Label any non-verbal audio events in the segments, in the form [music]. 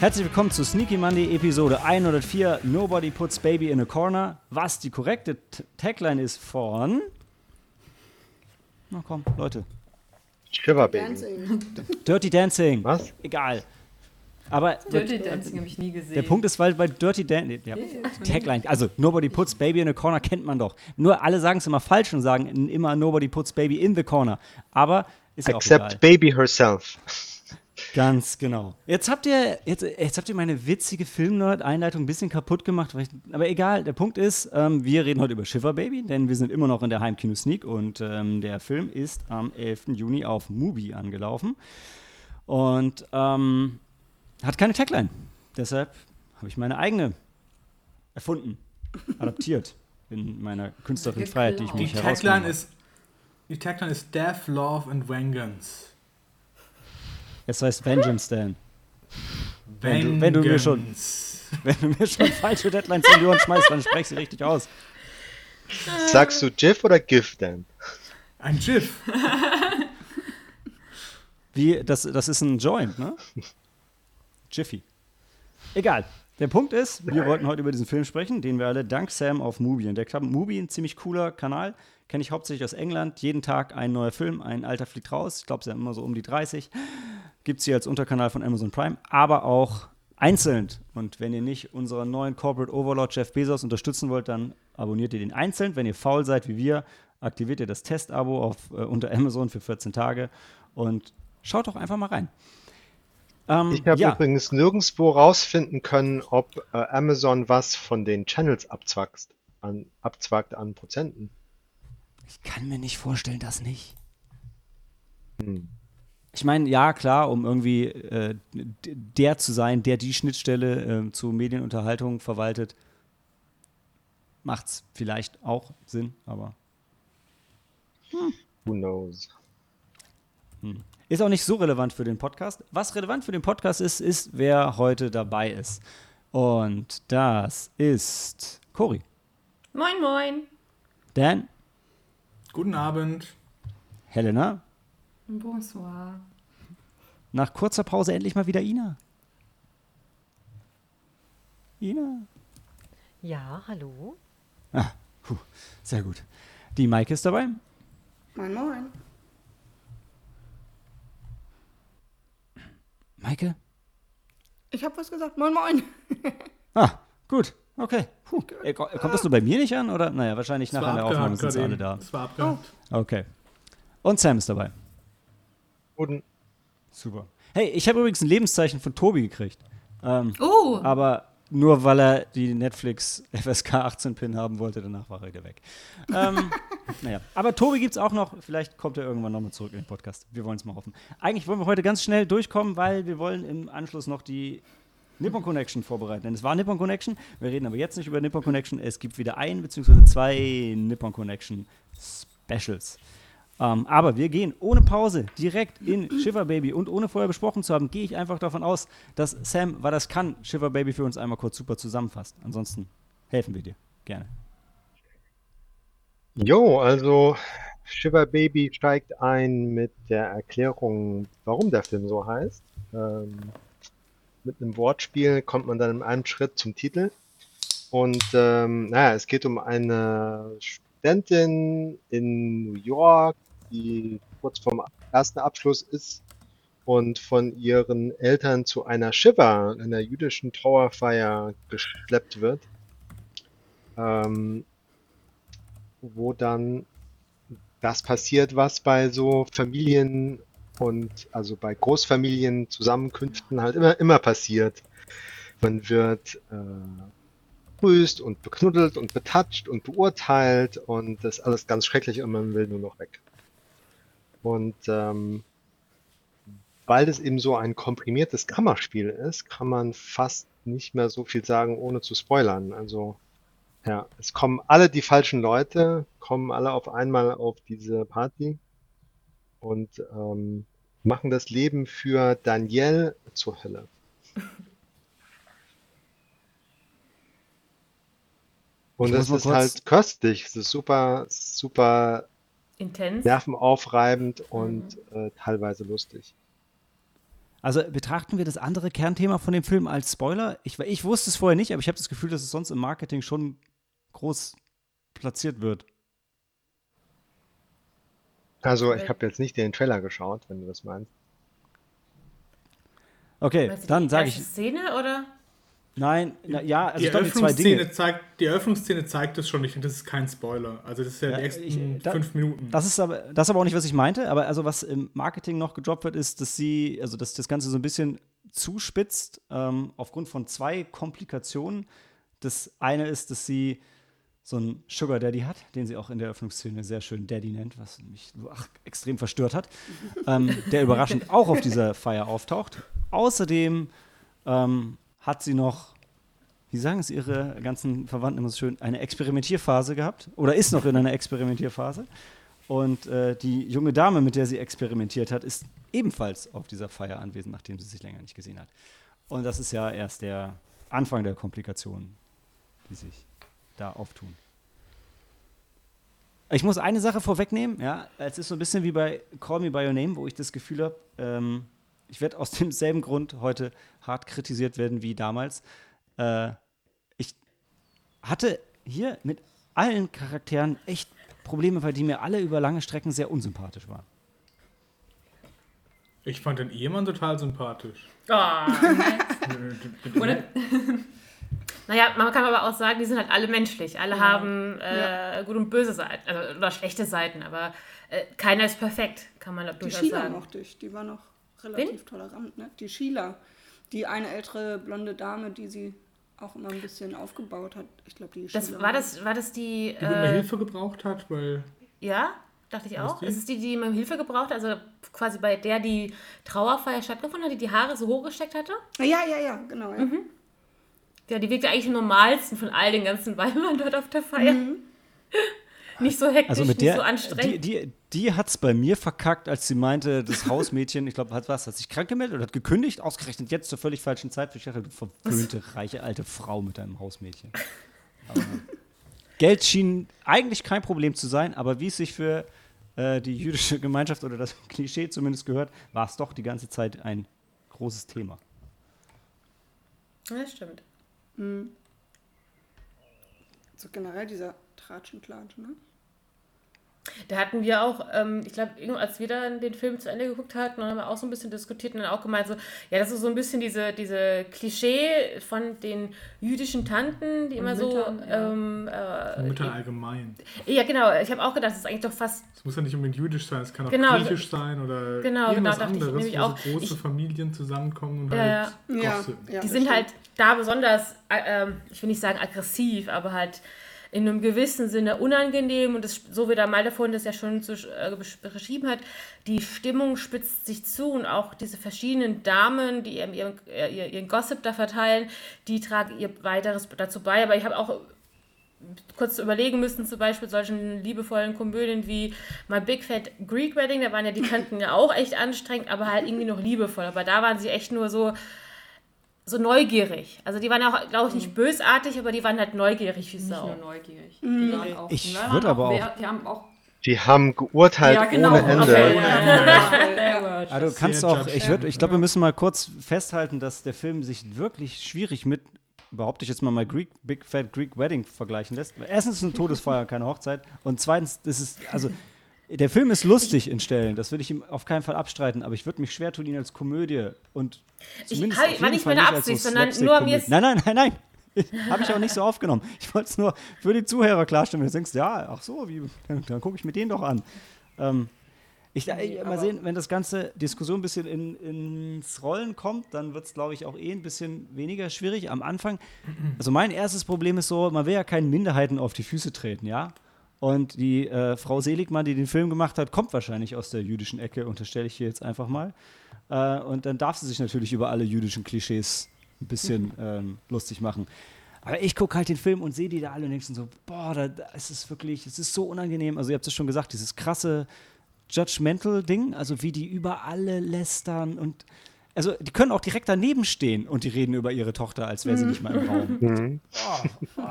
Herzlich willkommen zu Sneaky Monday Episode 104 Nobody Puts Baby in a Corner. Was die korrekte T Tagline ist von. Na komm, Leute. Shiver Baby. Dancing. [laughs] Dirty Dancing. Was? Egal. Aber Dirty Dancing habe ich nie gesehen. der Punkt ist, weil bei Dirty Dancing. Ja, Tagline, also Nobody Puts Baby in a Corner kennt man doch. Nur alle sagen es immer falsch und sagen immer Nobody Puts Baby in the Corner. Aber ist ja auch egal. Except Baby herself. Ganz genau. Jetzt habt ihr, jetzt, jetzt habt ihr meine witzige Filmnerd-Einleitung ein bisschen kaputt gemacht. Weil ich, aber egal, der Punkt ist, ähm, wir reden heute über Shiver Baby, denn wir sind immer noch in der Heimkino-Sneak und ähm, der Film ist am 11. Juni auf Mubi angelaufen und ähm, hat keine Tagline. Deshalb habe ich meine eigene erfunden, [laughs] adaptiert in meiner künstlerischen Freiheit, die ich mir Tagline habe. ist, die Tagline ist Death, Love and Vengeance. Es heißt Vengeance, Dan. Wenn du- wenn du mir schon-. Wenn du mir schon falsche Deadlines in die Ohren schmeißt, dann sprech sie richtig aus. Sagst du GIF oder GIF denn? Ein GIF. Wie, das, das ist ein Joint, ne? Jiffy. Egal. Der Punkt ist, wir wollten heute über diesen Film sprechen, den wir alle dank Sam auf Mubi entdeckt haben. Mubi, ein ziemlich cooler Kanal, kenne ich hauptsächlich aus England. Jeden Tag ein neuer Film, ein alter fliegt raus. Ich glaube, es sind immer so um die 30. Gibt es hier als Unterkanal von Amazon Prime, aber auch einzeln. Und wenn ihr nicht unseren neuen Corporate Overlord Jeff Bezos unterstützen wollt, dann abonniert ihr den einzeln. Wenn ihr faul seid wie wir, aktiviert ihr das Testabo auf, äh, unter Amazon für 14 Tage und schaut doch einfach mal rein. Ähm, Ich habe ja. übrigens nirgendwo rausfinden können, ob äh, Amazon was von den Channels abzwackt an, abzwackt an Prozenten. Ich kann mir nicht vorstellen, dass nicht. Hm. Ich meine, ja, klar, um irgendwie äh, der zu sein, der die Schnittstelle ähm, zu Medienunterhaltung verwaltet, macht's vielleicht auch Sinn, aber Who knows? ist auch nicht so relevant für den Podcast. Was relevant für den Podcast ist, ist, wer heute dabei ist. Und das ist Cory, Moin, moin. Dan, Guten Abend. Helena, Bonsoir. nach kurzer Pause endlich mal wieder Ina. Ina. Ja, hallo. Ah, puh, sehr gut. Die Maike ist dabei. Moin, moin. Maike? Ich habe was gesagt. Moin, moin. [laughs] Ah, gut. Okay. Puh. Äh, ko- Kommt das nur bei mir nicht an? Oder? Naja, wahrscheinlich nachher in der Aufnahme sind sie alle da. Es war abgehakt. Okay. Und Sam ist dabei. Guten, Super. Hey, ich habe übrigens ein Lebenszeichen von Tobi gekriegt. Ähm, Oh, aber nur weil er die Netflix FSK 18 Pin haben wollte, danach war er wieder weg. Ähm, [laughs] naja, aber Tobi gibt's auch noch. Vielleicht kommt er irgendwann nochmal zurück in den Podcast. Wir wollen es mal hoffen. Eigentlich wollen wir heute ganz schnell durchkommen, weil wir wollen im Anschluss noch die Nippon Connection vorbereiten. Denn es war Nippon Connection. Wir reden aber jetzt nicht über Nippon Connection. Es gibt wieder ein bzw. zwei Nippon Connection Specials. Ähm, aber wir gehen ohne Pause direkt in Shiver Baby und ohne vorher besprochen zu haben, gehe ich einfach davon aus, dass Sam, weil das kann, Shiver Baby für uns einmal kurz super zusammenfasst. Ansonsten helfen wir dir. Gerne. Jo, also Shiver Baby steigt ein mit der Erklärung, warum der Film so heißt. Ähm, mit einem Wortspiel kommt man dann in einem Schritt zum Titel. Und ähm, naja, es geht um eine Studentin in New York, die kurz vorm ersten Abschluss ist und von ihren Eltern zu einer Shiva, einer jüdischen Trauerfeier, geschleppt wird. Ähm, wo dann das passiert, was bei so Familien und also bei Großfamilien Zusammenkünften halt immer immer passiert. Man wird äh, begrüßt und beknuddelt und betatscht und beurteilt und das ist alles ganz schrecklich und man will nur noch weg. Und ähm, weil das eben so ein komprimiertes Kammerspiel ist, kann man fast nicht mehr so viel sagen, ohne zu spoilern. Also ja, es kommen alle die falschen Leute, kommen alle auf einmal auf diese Party und ähm, machen das Leben für Danielle zur Hölle. Und es ist halt köstlich, es ist super, super intens. nervenaufreibend und äh, teilweise lustig. Also betrachten wir das andere Kernthema von dem Film als Spoiler? Ich, ich wusste es vorher nicht, aber ich habe das Gefühl, dass es sonst im Marketing schon groß platziert wird. Also ich habe jetzt nicht den Trailer geschaut, wenn du das meinst. Okay, dann sage ich. Szene oder? Nein, na, ja, also die, ich glaube, die zwei Dinge. Eröffnungsszene zeigt, die Eröffnungsszene zeigt es schon nicht und das ist kein Spoiler. Also das ist ja, Ja, die ersten ich- da- fünf Minuten. Das ist, aber, das ist aber auch nicht, was ich meinte. Aber also, was im Marketing noch gedroppt wird, ist, dass sie, also dass das Ganze so ein bisschen zuspitzt, ähm, aufgrund von zwei Komplikationen. Das eine ist, dass sie so einen Sugar Daddy hat, den sie auch in der Eröffnungsszene sehr schön Daddy nennt, was mich ach, extrem verstört hat, ähm, der überraschend auch auf dieser Feier auftaucht. Außerdem ähm, hat sie noch, wie sagen es ihre ganzen Verwandten immer so schön, eine Experimentierphase gehabt oder ist noch in einer Experimentierphase. Und äh, die junge Dame, mit der sie experimentiert hat, ist ebenfalls auf dieser Feier anwesend, nachdem sie sich länger nicht gesehen hat. Und das ist ja erst der Anfang der Komplikationen, die sich da auftun. Ich muss eine Sache vorwegnehmen, ja, es ist so ein bisschen wie bei Call Me By Your Name, wo ich das Gefühl habe, ähm, ich werde aus demselben Grund heute hart kritisiert werden wie damals. Äh, ich hatte hier mit allen Charakteren echt Probleme, weil die mir alle über lange Strecken sehr unsympathisch waren. Ich fand den Ehemann total sympathisch. Oh. Oder? [laughs] naja, man kann aber auch sagen, die sind halt alle menschlich. Alle haben äh, gute und böse Seiten, also, oder schlechte Seiten, aber äh, keiner ist perfekt, kann man Die durchaus Sheila sagen. mochte ich, die war noch relativ tolerant, ne? Die Sheila, die eine ältere blonde Dame, die sie auch immer ein bisschen aufgebaut hat. Ich glaube, die Das, Sheila war, das, war das die. Die Äh, Hilfe gebraucht hat, weil ja, dachte ich auch. die? Ist es die, die mir Hilfe gebraucht hat? Also quasi bei der die Trauerfeier stattgefunden hat, die die Haare so hochgesteckt hatte? Ja, ja, ja, genau. Ja. Mhm. Ja, die wirkte eigentlich am normalsten von all den ganzen Weibern dort auf der Feier. Nicht so hektisch, Also mit nicht der, so die, anstrengend. die, die hat es bei mir verkackt, als sie meinte, das Hausmädchen, ich glaube, hat was, hat sich krank gemeldet oder hat gekündigt, ausgerechnet jetzt zur völlig falschen Zeit. Ich dachte, du verwöhnte, reiche alte Frau mit deinem Hausmädchen. Aber Geld schien eigentlich kein Problem zu sein, aber wie es sich für äh, die jüdische Gemeinschaft oder das Klischee zumindest gehört, war es doch die ganze Zeit ein großes Thema. Ja, stimmt. So generell dieser Tratschenklatsch, ne? Da hatten wir auch, ähm, ich glaube, als wir dann den Film zu Ende geguckt hatten, haben wir auch so ein bisschen diskutiert und dann auch gemeint, so, ja, das ist so ein bisschen diese, diese Klischee von den jüdischen Tanten, die immer Müttern, so. ja. Ähm, äh, Mütter allgemein. ja, genau, ich habe auch gedacht, das ist eigentlich doch fast. Es muss ja nicht unbedingt jüdisch sein, es kann auch Genau. griechisch sein oder Genau, irgendwas genau, dachte ich anderes, nämlich wo auch. so große Ich- Familien zusammenkommen und Ja, halt Ja, ja, Die sind stimmt. halt da besonders, äh, ähm, ich will nicht sagen aggressiv, aber halt in einem gewissen Sinne unangenehm und das, so wie der Malte vorhin das ja schon zu, äh, besch- beschrieben hat, die Stimmung spitzt sich zu und auch diese verschiedenen Damen, die ihren, ihren, äh, ihr- ihren Gossip da verteilen, die tragen ihr weiteres dazu bei. Aber ich habe auch kurz überlegen müssen, zum Beispiel solchen liebevollen Komödien wie My Big Fat Greek Wedding, da waren ja die Kanten ja auch echt anstrengend, aber halt irgendwie noch liebevoll. Aber da waren sie echt nur so, so neugierig. Also die waren ja auch, glaube ich, nicht bösartig, aber die waren halt neugierig wie Nicht Sau. nur neugierig. Die waren auch, Ich die waren würd auch aber auch- Die haben auch. Die haben geurteilt ja, genau. ohne Ende. Okay, ja. Ah, du kannst auch, ich, würd- ich glaube, wir müssen mal kurz festhalten, dass der Film sich wirklich schwierig mit, behaupte ich jetzt mal, mal Greek, Big Fat Greek Wedding vergleichen lässt. Erstens ist es eine Todesfeier, keine Hochzeit. Und zweitens, das ist, also, der Film ist lustig in Stellen, das will ich ihm auf keinen Fall abstreiten, aber ich würde mich schwer tun, ihn als Komödie und zumindest auf war nicht meine als Absicht, sondern nur mir Nein, nein, nein, nein. Habe ich auch nicht so aufgenommen. Ich wollte es nur für die Zuhörer klarstellen. Wenn du denkst, ja, ach so, wie, dann, dann gucke ich mir den doch an. Ähm, ich, ich mal sehen, wenn das ganze Diskussion ein bisschen in, ins Rollen kommt, dann wird es, glaube ich, auch eh ein bisschen weniger schwierig. Am Anfang, also mein erstes Problem ist so, man will ja keinen Minderheiten auf die Füße treten, ja. Und die äh, Frau Seligmann, die den Film gemacht hat, kommt wahrscheinlich aus der jüdischen Ecke, unterstelle ich hier jetzt einfach mal. Äh, und dann darf sie sich natürlich über alle jüdischen Klischees ein bisschen [laughs] ähm, lustig machen. Aber ich gucke halt den Film und sehe die da alle und denke so, boah, da, da ist es wirklich, es ist so unangenehm. Also ihr habt es schon gesagt, dieses krasse Judgmental-Ding, also wie die über alle lästern und also die können auch direkt daneben stehen und die reden über ihre Tochter, als wäre sie nicht mal im Raum. [laughs] Mhm. Oh, oh,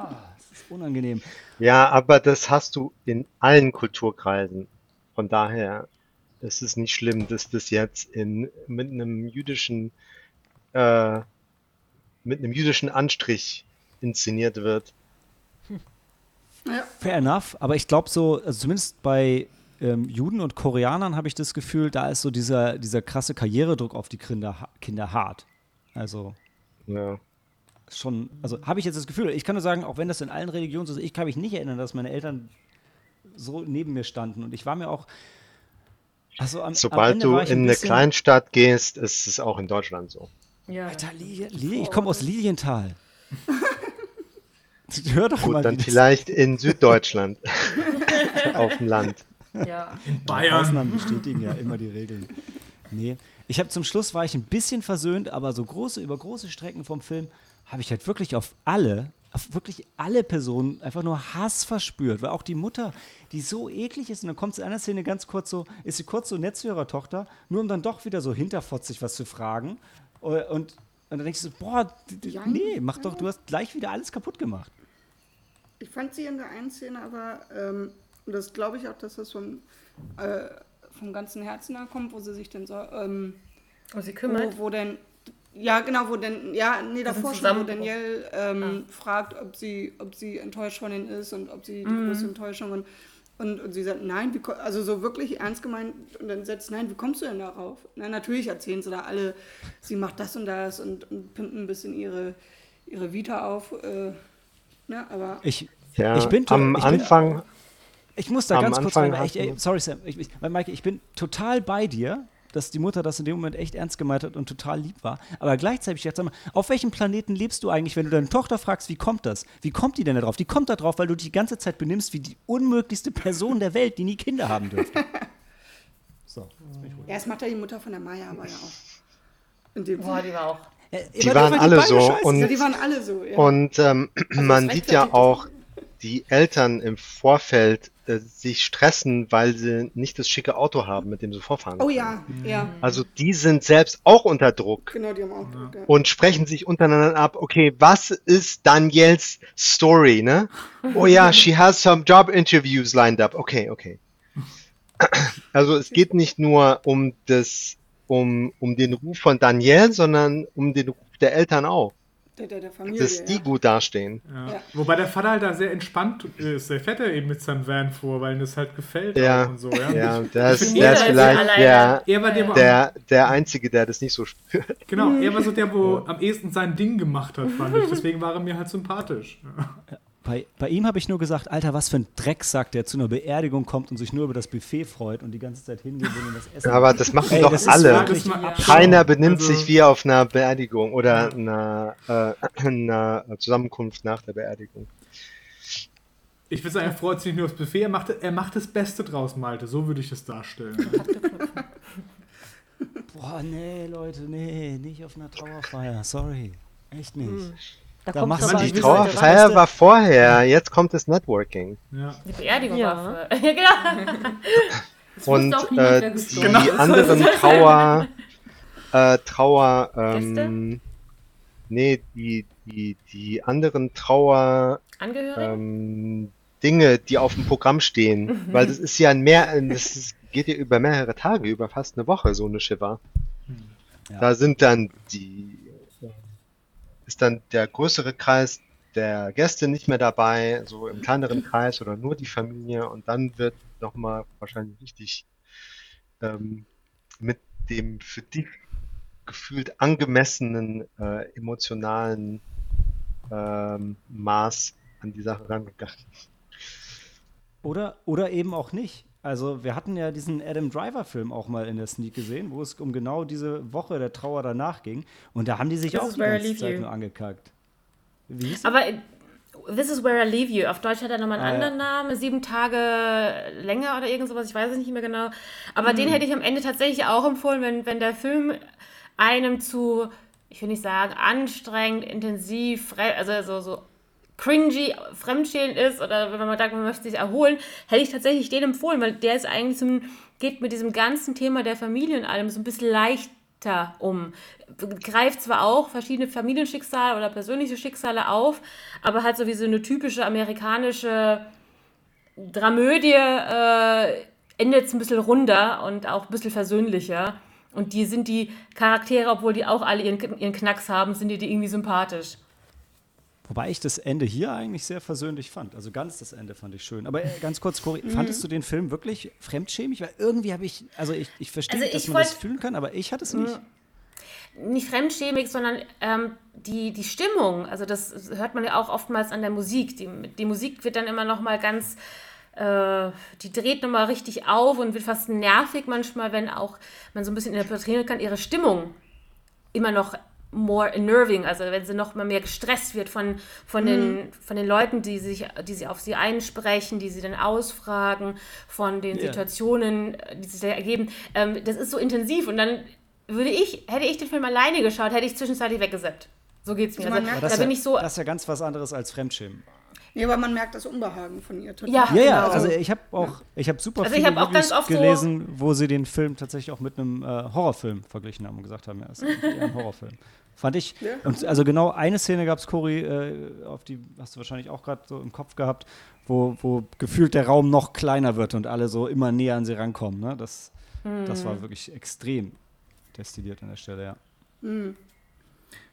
ist unangenehm. Ja, aber das hast du in allen Kulturkreisen. Von daher es ist nicht schlimm, dass das jetzt in, mit einem jüdischen, äh, mit einem jüdischen Anstrich inszeniert wird. Ja. Fair enough, aber ich glaube so, also zumindest bei ähm, Juden und Koreanern habe ich das Gefühl, da ist so dieser, dieser krasse Karrieredruck auf die Kinder, Kinder hart. Also Ja. Schon, also habe ich jetzt das Gefühl, ich kann nur sagen, auch wenn das in allen Religionen so ist, ich kann mich nicht erinnern, dass meine Eltern so neben mir standen und ich war mir auch, also am, am Sobald Ende du ich ein in eine Kleinstadt gehst, ist es auch in Deutschland so. Ja. Alter, Lilien, Lilien, ich komme aus Lilienthal. [laughs] Hör doch Gut, mal, dann vielleicht in Süddeutschland [laughs] auf dem Land. ja. Bayern. Ausnahmen bestätigen ja immer die Regeln. Nee. Ich habe zum Schluss war ich ein bisschen versöhnt, aber so große, über große Strecken vom Film habe ich halt wirklich auf alle, auf wirklich alle Personen einfach nur Hass verspürt. Weil auch die Mutter, die so eklig ist, und dann kommt sie in einer Szene ganz kurz so, ist sie kurz so nett zu ihrer Tochter, nur um dann doch wieder so hinterfotzig was zu fragen. Und, und dann denkst du so, boah, Ja. nee, mach doch, du hast gleich wieder alles kaputt gemacht. Ich fand sie in der einen Szene aber, ähm, und das glaube ich auch, dass das vom, äh, vom ganzen Herzen da kommt, wo sie sich dann so, ähm, Und sie kümmert. wo, wo denn, ja genau, wo denn, ja, nee, davor schon, wo. Danielle ähm, fragt, ob sie, ob sie enttäuscht von ihnen ist und ob sie die größte Enttäuschung und, und, und sie sagt, nein, wie, also so wirklich ernst gemeint und dann setzt, nein, wie kommst du denn darauf? Na, natürlich erzählen sie da alle, sie macht das und das und, und pimpen ein bisschen ihre, ihre Vita auf, äh, ne, aber Ich, Ja, ich bin am ich bin- Anfang, Ich muss da Am ganz kurz Anfang rein, weil ich, hast ey, du- sorry Sam, ich, ich, Maike, ich bin total bei dir, dass die Mutter das in dem Moment echt ernst gemeint hat und total lieb war. Aber gleichzeitig, ich dachte, sag mal, auf welchem Planeten lebst du eigentlich, wenn du deine Tochter fragst, wie kommt das? Wie kommt die denn da drauf? Die kommt da drauf, weil du dich die ganze Zeit benimmst wie die unmöglichste Person der Welt, die nie Kinder haben dürfte. [laughs] So, jetzt bin ich ruhig. Ja, das macht ja die Mutter von der Maya aber ja auch. In dem Boah, die war auch. Die waren alle so scheiße und- Ja, die waren alle so, ja. Und ähm, man das sieht ja auch die Eltern im Vorfeld äh, sich stressen, weil sie nicht das schicke Auto haben, mit dem sie vorfahren. oh können. ja, ja, Also die sind selbst auch unter Druck genau, die haben auch Druck, ja. und sprechen sich untereinander ab, okay, was ist Daniels Story, ne? Oh ja, [laughs] she has some job interviews lined up. Okay, okay. [laughs] Also es geht nicht nur um das, um, um den Ruf von Daniel, sondern um den Ruf der Eltern auch, Der, der, der Familie, dass die ja. gut dastehen. Ja. Ja. Wobei der Vater halt da sehr entspannt ist. Der fährt ja eben mit seinem Van vor, weil ihm das halt gefällt Ja, und so. Ja, Ja, der ich der ist vielleicht der, er war der, der, der Einzige, der das nicht so spürt. [laughs] genau, er war so der, wo am ehesten sein Ding gemacht hat, fand ich. Deswegen war er mir halt sympathisch. Ja. Bei, bei ihm habe ich nur gesagt, Alter, was für ein Drecksack, der zu einer Beerdigung kommt und sich nur über das Buffet freut und die ganze Zeit hingeht und das Essen. Aber das machen Ey, doch das alle. Ja. Keiner benimmt Also, sich wie auf einer Beerdigung oder einer, äh, [clears throat] einer Zusammenkunft nach der Beerdigung. Ich würde sagen, er freut sich nicht nur aufs Buffet, er macht, er macht das Beste draus, Malte. So würde ich das darstellen. [laughs] Boah, nee, Leute, nee, nicht auf einer Trauerfeier, sorry. Echt nicht. Da, Da kommt machst du Die die die Trauer- Trauerfeier war vorher, jetzt kommt das Networking. Ja. Die Beerdigung Ja. war [laughs] ja, genau. Und äh, die [laughs] ist. anderen Trauer, äh, Trauer, ähm, nee, die, die, die anderen Trauer, ähm, Dinge, die auf dem Programm stehen, weil das ist ja ein mehr, das ist, geht ja über mehrere Tage, über fast eine Woche, so eine Shiva. Ja. Da sind dann die, ist dann der größere Kreis der Gäste nicht mehr dabei, so im kleineren Kreis oder nur die Familie und dann wird nochmal wahrscheinlich richtig ähm, mit dem für dich gefühlt angemessenen äh, emotionalen ähm, Maß an die Sache rangegangen. Oder, oder eben auch nicht. Also wir hatten ja diesen Adam Driver-Film auch mal in der Sneak gesehen, wo es um genau diese Woche der Trauer danach ging. Und da haben die sich This auch die ganze Zeit you. nur angekackt. Wie hieß? Aber äh, This is where I leave you. Auf Deutsch hat er nochmal einen Ah, ja. anderen Namen. Sieben Tage länger oder irgend sowas. Ich weiß es nicht mehr genau. Aber Mhm. den hätte ich am Ende tatsächlich auch empfohlen, wenn, wenn der Film einem zu, ich will nicht sagen, anstrengend, intensiv, also so, so cringy, fremdschälend ist oder wenn man sagt, man möchte sich erholen, hätte ich tatsächlich den empfohlen, weil der ist eigentlich so ein, geht mit diesem ganzen Thema der Familie und allem so ein bisschen leichter um. Greift zwar auch verschiedene Familienschicksale oder persönliche Schicksale auf, aber halt so wie so eine typische amerikanische Dramödie äh, endet es ein bisschen runder und auch ein bisschen versöhnlicher. Und die sind die Charaktere, obwohl die auch alle ihren, ihren Knacks haben, sind die, die irgendwie sympathisch. Wobei ich das Ende hier eigentlich sehr versöhnlich fand. Also ganz das Ende fand ich schön. Aber äh, ganz kurz, Cori, Mhm. fandest du den Film wirklich fremdschämig? Weil irgendwie habe ich, also ich, ich verstehe, Also dass man das fühlen kann, aber ich hatte es nicht. nicht fremdschämig, sondern ähm, die, die Stimmung. Also das hört man ja auch oftmals an der Musik. Die, die Musik wird dann immer noch mal ganz, äh, die dreht noch mal richtig auf und wird fast nervig manchmal, wenn auch man so ein bisschen interpretieren kann, ihre Stimmung immer noch more unnerving, also wenn sie noch mal mehr gestresst wird von, von, den, von den Leuten, die sich, die sie auf sie einsprechen, die sie dann ausfragen, von den Ja. Situationen, die sich da ergeben. Ähm, das ist so intensiv und dann würde ich, hätte ich den Film alleine geschaut, hätte ich zwischenzeitlich weggesetzt. So geht's mir. Also Aber da das, bin ist ich ja, so. das ist ja ganz was anderes als Fremdschämen. Nee, aber man merkt das Unbehagen von ihr total. Ja, Ja, ja, genau. also ich habe auch, ich habe super Also ich viele hab auch Reviews ganz oft so- gelesen, wo sie den Film tatsächlich auch mit einem äh, Horrorfilm verglichen haben und gesagt haben, ja, es ist ein Horrorfilm. Fand ich. Ja. Und also genau eine Szene gab es, Cory, äh, auf die hast du wahrscheinlich auch gerade so im Kopf gehabt, wo, wo gefühlt der Raum noch kleiner wird und alle so immer näher an sie rankommen. Ne? Das, das Mhm. war wirklich extrem destilliert an der Stelle, ja.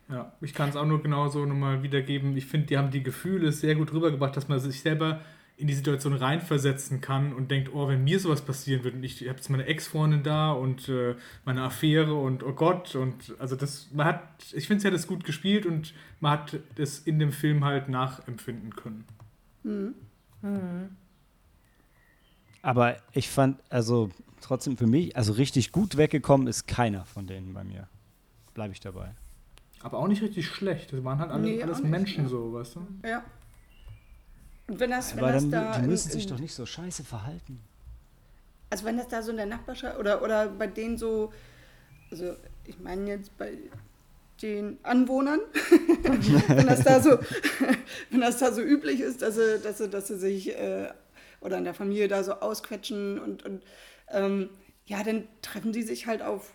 Ja, ich kann es auch nur genauso nochmal wiedergeben. Ich finde, die haben die Gefühle sehr gut rübergebracht, dass man sich selber in die Situation reinversetzen kann und denkt, oh, wenn mir sowas passieren würde und ich habe jetzt meine Ex-Freundin da und äh, meine Affäre und oh Gott und also das, man hat, ich finde, sie hat es gut gespielt und man hat es in dem Film halt nachempfinden können. Aber ich fand, also trotzdem für mich, also richtig gut weggekommen ist keiner von denen bei mir. Bleibe ich dabei. Aber auch nicht richtig schlecht. Das waren halt alle, Nee, alles nicht, Menschen ja. so, weißt du? Ja. Und wenn das, wenn Aber das dann, da die in- müssen sich in- doch nicht so scheiße verhalten. Also wenn das da so in der Nachbarschaft oder, oder bei denen so, also ich meine jetzt bei den Anwohnern, [laughs] wenn das da so, [laughs] wenn das da so üblich ist, dass sie, dass sie, dass sie sich äh, oder in der Familie da so ausquetschen und, und ähm, ja, dann treffen die sich halt auf,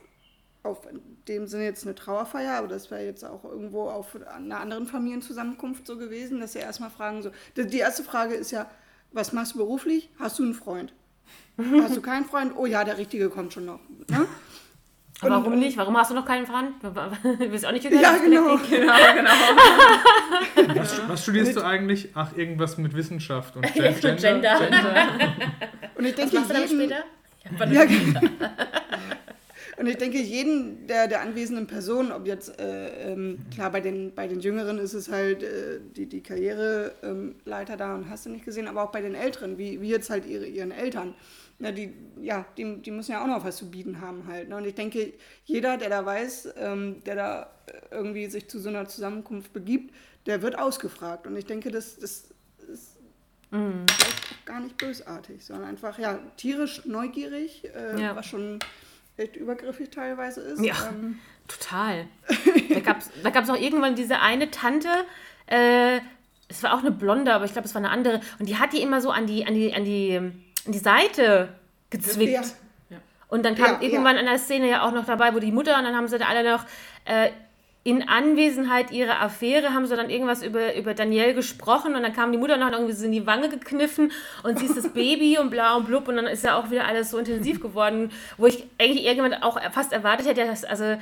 auf in dem Sinne jetzt eine Trauerfeier, aber das wäre jetzt auch irgendwo auf einer anderen Familienzusammenkunft so gewesen, dass sie erstmal fragen so, die, erste Frage ist ja, was machst du beruflich? Hast du einen Freund? Hast du keinen Freund? Oh ja, der Richtige kommt schon noch. Ne? Und- warum nicht? Warum hast du noch keinen Freund? [laughs] Du bist auch nicht gegangen? Ja, genau. [laughs] Genau, genau. Was, was studierst du eigentlich? Ach, irgendwas mit Wissenschaft und Ja, [laughs] Gen- so Gender. Und ich Was denke, machst du jeden, später? Ja, genau. Und ich denke, jeden der, der anwesenden Personen, ob jetzt, äh, ähm, klar, bei den, bei den Jüngeren ist es halt äh, die, die Karriereleiter ähm, da und hast du nicht gesehen, aber auch bei den Älteren, wie, wie jetzt halt ihre, ihren Eltern. Na, die, ja, die, die müssen ja auch noch was zu bieten haben halt. Ne? Und ich denke, jeder, der da weiß, ähm, der da äh, irgendwie sich zu so einer Zusammenkunft begibt, der wird ausgefragt. Und ich denke, das, das ist vielleicht auch gar nicht bösartig, sondern einfach, ja, tierisch neugierig, äh, Ja. was schon echt übergriffig teilweise ist. Ja. Ähm, Total. [laughs] Da gab es da gab's auch irgendwann diese eine Tante, äh, es war auch eine Blonde, aber ich glaube, es war eine andere. Und die hat die immer so an die, an die, an die, an die Seite gezwickt. Ja. Und dann kam Ja, irgendwann an der Szene ja auch noch dabei, wo die Mutter und dann haben sie da alle noch äh, in Anwesenheit ihrer Affäre haben sie dann irgendwas über, über Danielle gesprochen und dann kam die Mutter noch irgendwie so in die Wange gekniffen und sie ist das Baby und bla und blub und dann ist ja auch wieder alles so intensiv geworden, wo ich eigentlich irgendjemand auch fast erwartet hätte, dass, also,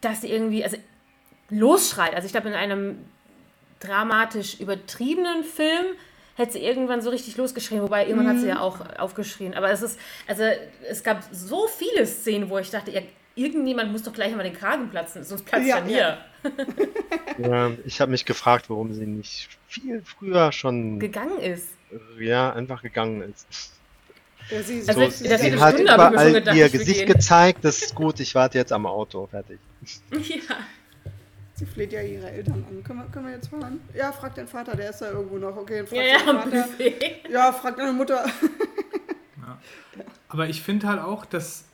dass sie irgendwie also, losschreit. Also ich glaube, in einem dramatisch übertriebenen Film hätte sie irgendwann so richtig losgeschrien, wobei irgendwann hat sie ja auch aufgeschrien. Aber es ist, also es gab so viele Szenen, wo ich dachte, ja, irgendjemand muss doch gleich mal den Kragen platzen, sonst platzt Ja, er mir. Ja, [laughs] ich habe mich gefragt, warum sie nicht viel früher schon Gegangen ist. ja, einfach gegangen ist. Ja, sie, Also So, das sie hat Stunde überall gedacht, ihr Gesicht gehen. gezeigt, das ist gut, ich warte jetzt am Auto, fertig. [laughs] Ja. sie fleht ja ihre Eltern an. Können wir, können wir jetzt fahren? Ja, frag den Vater, der ist da irgendwo noch. Okay, frag Ja, ja, den Vater. Ja, frag deine Mutter. Aber ich finde halt auch, dass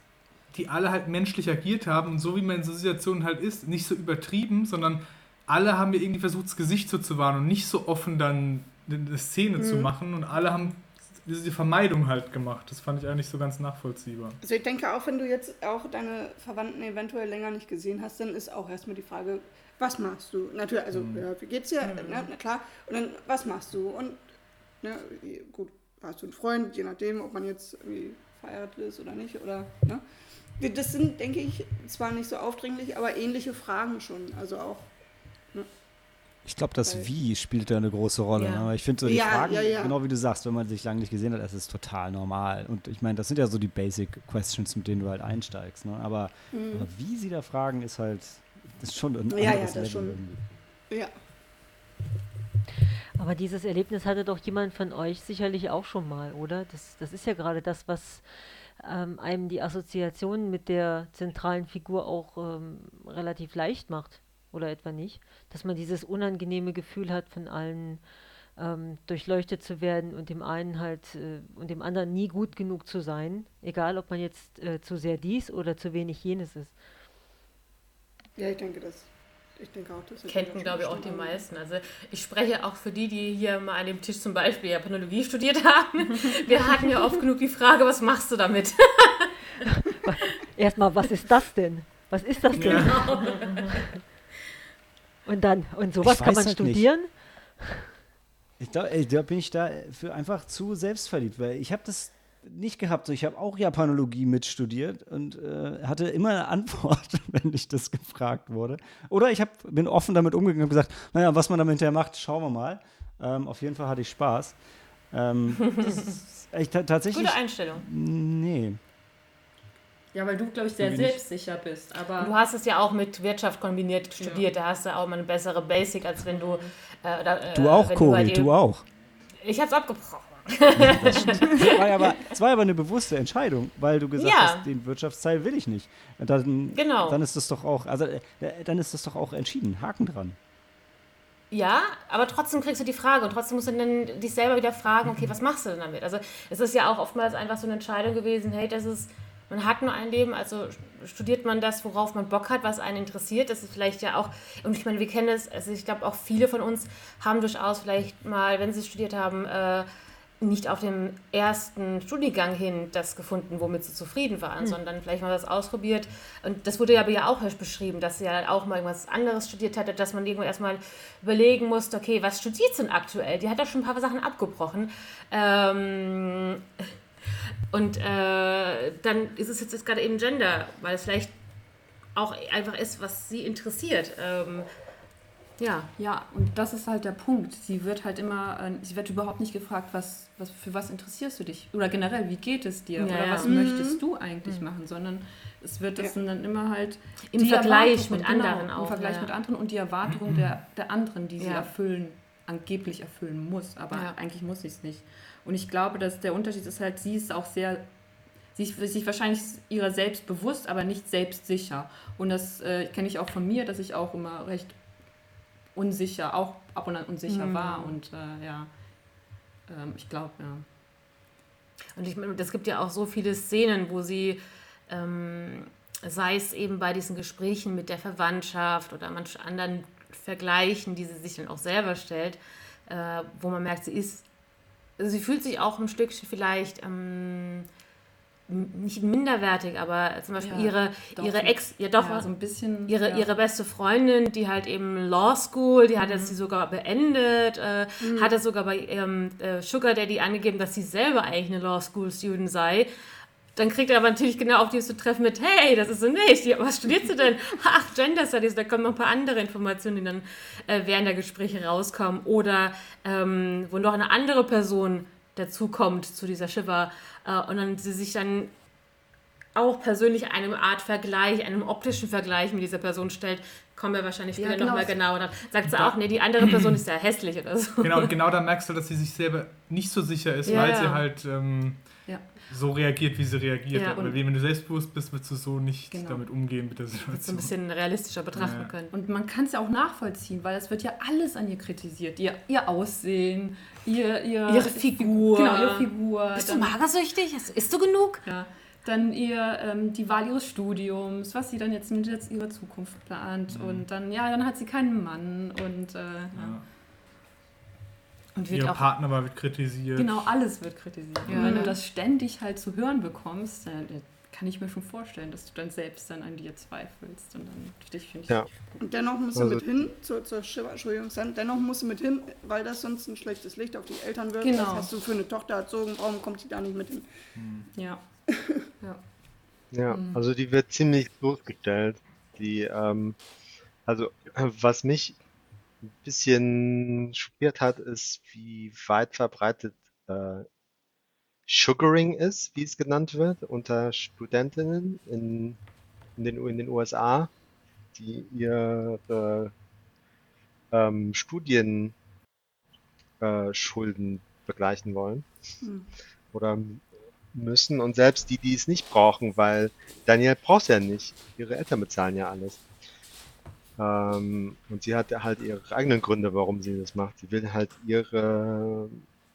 die alle halt menschlich agiert haben und so wie man in so Situationen halt ist, nicht so übertrieben, sondern alle haben ja irgendwie versucht, das Gesicht so zu wahren und nicht so offen dann eine Szene zu machen und alle haben diese Vermeidung halt gemacht. Das fand ich eigentlich so ganz nachvollziehbar. Also ich denke, auch wenn du jetzt auch deine Verwandten eventuell länger nicht gesehen hast, dann ist auch erstmal die Frage, was machst du? Natürlich, also ja, wie geht's dir? Na, na klar. Und dann, was machst du? Und ne, gut, hast du einen Freund, je nachdem, ob man jetzt irgendwie verheiratet ist oder nicht. Oder, ne? Das sind, denke ich, zwar nicht so aufdringlich, aber ähnliche Fragen schon. Also auch. Ne? Ich glaube, das Weil- Wie spielt da eine große Rolle. Ja. ne? Ich finde so die Ja, Fragen, ja, ja. genau wie du sagst, wenn man sich lange nicht gesehen hat, das ist total normal. Und ich meine, das sind ja so die Basic Questions, mit denen du halt einsteigst. Ne? Aber, aber wie sie da fragen, ist halt ist schon ein Mhm. Ja, ja, anderes das Level schon. irgendwie. Ja. Aber dieses Erlebnis hatte doch jemand von euch sicherlich auch schon mal, oder? Das, das ist ja gerade das, was ähm, einem die Assoziation mit der zentralen Figur auch ähm, relativ leicht macht, oder etwa nicht? Dass man dieses unangenehme Gefühl hat, von allen ähm, durchleuchtet zu werden und dem einen halt äh, und dem anderen nie gut genug zu sein, egal ob man jetzt äh, zu sehr dies oder zu wenig jenes ist. ja, ich denke das. Ich denke auch, das Kennen, glaube ich, auch die meisten. Also ich spreche auch für die, die hier mal an dem Tisch zum Beispiel Japanologie [laughs] studiert haben. Wir hatten ja oft genug die Frage, was machst du damit? [laughs] Erstmal, was ist das denn? Was ist das denn? Und dann, und sowas Ich kann man halt nicht. studieren? Ich da, ey, da bin ich da für einfach zu selbstverliebt, weil ich habe das nicht gehabt. So, Ich habe auch Japanologie mitstudiert und äh, hatte immer eine Antwort, [laughs] wenn ich das gefragt wurde. Oder ich hab, bin offen damit umgegangen und gesagt, naja, was man damit hinterher macht, schauen wir mal. Ähm, auf jeden Fall hatte ich Spaß. Ähm, [laughs] das ist echt ta- tatsächlich. Gute Einstellung. Nee. Ja, weil du, glaube ich, sehr selbstsicher bist. Du Aber hast es ja auch mit Wirtschaft kombiniert studiert. Da hast du auch mal eine bessere Basic, als wenn du. Äh, oder, äh, Du auch, Cory, dir- du auch. Ich hab's abgebrochen. [laughs] Das war aber, es war aber eine bewusste Entscheidung, weil du gesagt Ja. hast, den Wirtschaftsteil will ich nicht. Dann, Genau. dann ist das doch auch, also äh, dann ist das doch auch entschieden. Haken dran. Ja, aber trotzdem kriegst du die Frage und trotzdem musst du dann dich selber wieder fragen, okay, was machst du denn damit? Also es ist ja auch oftmals einfach so eine Entscheidung gewesen, hey, das ist, man hat nur ein Leben, also studiert man das, worauf man Bock hat, was einen interessiert. Das ist vielleicht ja auch, und ich meine, wir kennen das, also ich glaube auch viele von uns haben durchaus vielleicht mal, wenn sie studiert haben, äh, nicht auf dem ersten Studiengang hin das gefunden, womit sie zufrieden waren, sondern vielleicht mal was ausprobiert. Und das wurde ja aber ja auch beschrieben, dass sie ja auch mal irgendwas anderes studiert hatte, dass man irgendwo erstmal überlegen musste, okay, was studiert sie denn aktuell? Die hat ja schon ein paar Sachen abgebrochen. Ähm, und äh, dann ist es jetzt, jetzt gerade eben Gender, weil es vielleicht auch einfach ist, was sie interessiert. Ähm, ja. ja, und das ist halt der Punkt. Sie wird halt immer, äh, sie wird überhaupt nicht gefragt, was, was, für was interessierst du dich? Oder generell, wie geht es dir? Ja, Oder ja. was möchtest du eigentlich machen? Sondern es wird das sind dann immer halt Im Vergleich Erwartungen, mit anderen auch, Im Vergleich ja. mit anderen und die Erwartungen der, der anderen, die sie Ja. erfüllen, angeblich erfüllen muss. Aber Ja. eigentlich muss sie es nicht. Und ich glaube, dass der Unterschied ist halt, sie ist auch sehr sie ist sich wahrscheinlich ihrer selbst bewusst, aber nicht selbstsicher. Und das äh, kenne ich auch von mir, dass ich auch immer recht unsicher, auch ab und an unsicher Mhm. war. Und äh, ja, ähm, ich glaube, ja. Und ich meine, es gibt ja auch so viele Szenen, wo sie, ähm, sei es eben bei diesen Gesprächen mit der Verwandtschaft oder manch anderen Vergleichen, die sie sich dann auch selber stellt, äh, wo man merkt, sie ist, also sie fühlt sich auch ein Stückchen vielleicht ähm, nicht minderwertig, aber zum Beispiel Ja, ihre, doch. ihre Ex, ja doch, ja, so ein bisschen. Ihre, ja. ihre beste Freundin, die halt eben Law School, die hat jetzt sie sogar beendet, äh, hat es sogar bei ihrem äh, Sugar Daddy angegeben, dass sie selber eigentlich eine Law School Student sei. Dann kriegt er aber natürlich genau auf die zu treffen mit, hey, das ist so nicht, was studiert sie denn? [laughs] Ach, Gender Studies, da kommen noch ein paar andere Informationen, die dann äh, während der Gespräche rauskommen. Oder ähm, wo noch eine andere Person dazukommt zu dieser Shiver äh, und dann sie sich dann auch persönlich einem Art Vergleich, einem optischen Vergleich mit dieser Person stellt, kommen wir wahrscheinlich Ja, später genau. nochmal genauer. Dann sagt sie auch, nee, die andere Person [clears throat] ist ja hässlich oder so. Genau, und genau da merkst du, dass sie sich selber nicht so sicher ist, Ja, weil ja. sie halt ähm, Ja. So reagiert, wie sie reagiert. Ja. Aber wenn du selbstbewusst bist, wirst du so nicht Genau. damit umgehen mit der So ein Situation. bisschen realistischer betrachten Ja. können. Und man kann es ja auch nachvollziehen, weil es wird ja alles an ihr kritisiert. Ihr, ihr Aussehen, ihr, ihr, Ihre Figur. Genau, ihre Figur. Bist du dann- magersüchtig? Hast- Isst du genug? Ja. Dann ihr, ähm, die Wahl ihres Studiums, was sie dann jetzt mit jetzt ihrer Zukunft plant. Mhm. Und dann, ja, dann hat sie keinen Mann und äh, ja. Und wird Ihr auch Partner wird kritisiert. genau, alles wird kritisiert. Ja. Und wenn du das ständig halt zu hören bekommst, dann äh, kann ich mir schon vorstellen, dass du dann selbst dann an dir zweifelst. Und dann dich finde ich Ja. Und dennoch musst du Also- mit hin, zur, zur Entschuldigung, Sam, dennoch musst du mit hin, weil das sonst ein schlechtes Licht auf die Eltern wirft. Genau. Was hast du für eine Tochter erzogen, warum kommt sie da nicht mit hin? [laughs] Ja. Ja. Ja, Mhm. also die wird ziemlich bloßgestellt. Die, ähm, also was mich ein bisschen schockiert hat, ist, wie weit verbreitet äh, Sugaring ist, wie es genannt wird, unter Studentinnen in, in den, in den USA, die ihre ähm, Studienschulden äh, Schulden begleichen wollen Hm. oder müssen und selbst die, die es nicht brauchen, weil Daniel braucht ja nicht. Ihre Eltern bezahlen ja alles. Ähm, und sie hat halt ihre eigenen Gründe, warum sie das macht. Sie will halt ihre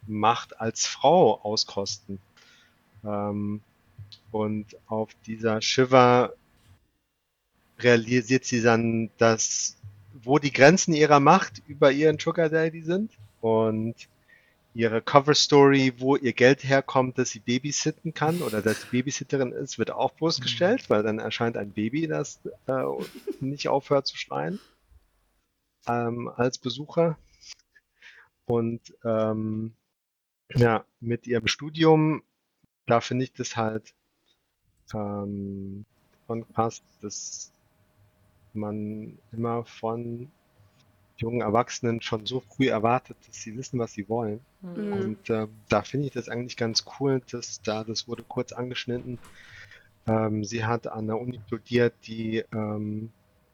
Macht als Frau auskosten. Ähm, und auf dieser Shiver realisiert sie dann, dass wo die Grenzen ihrer Macht über ihren Sugar Daddy sind und ihre Cover Story, wo ihr Geld herkommt, dass sie babysitten kann oder dass sie Babysitterin ist, wird auch bloßgestellt, weil dann erscheint ein Baby, das äh, nicht aufhört zu schreien ähm, als Besucher. Und ähm, ja, mit ihrem Studium, da finde ich das halt ähm, von krass, dass man immer von jungen Erwachsenen schon so früh erwartet, dass sie wissen, was sie wollen. Mhm. Und äh, da finde ich das eigentlich ganz cool, dass da, das wurde kurz angeschnitten. Ähm, sie hat an der Uni studiert, die ähm,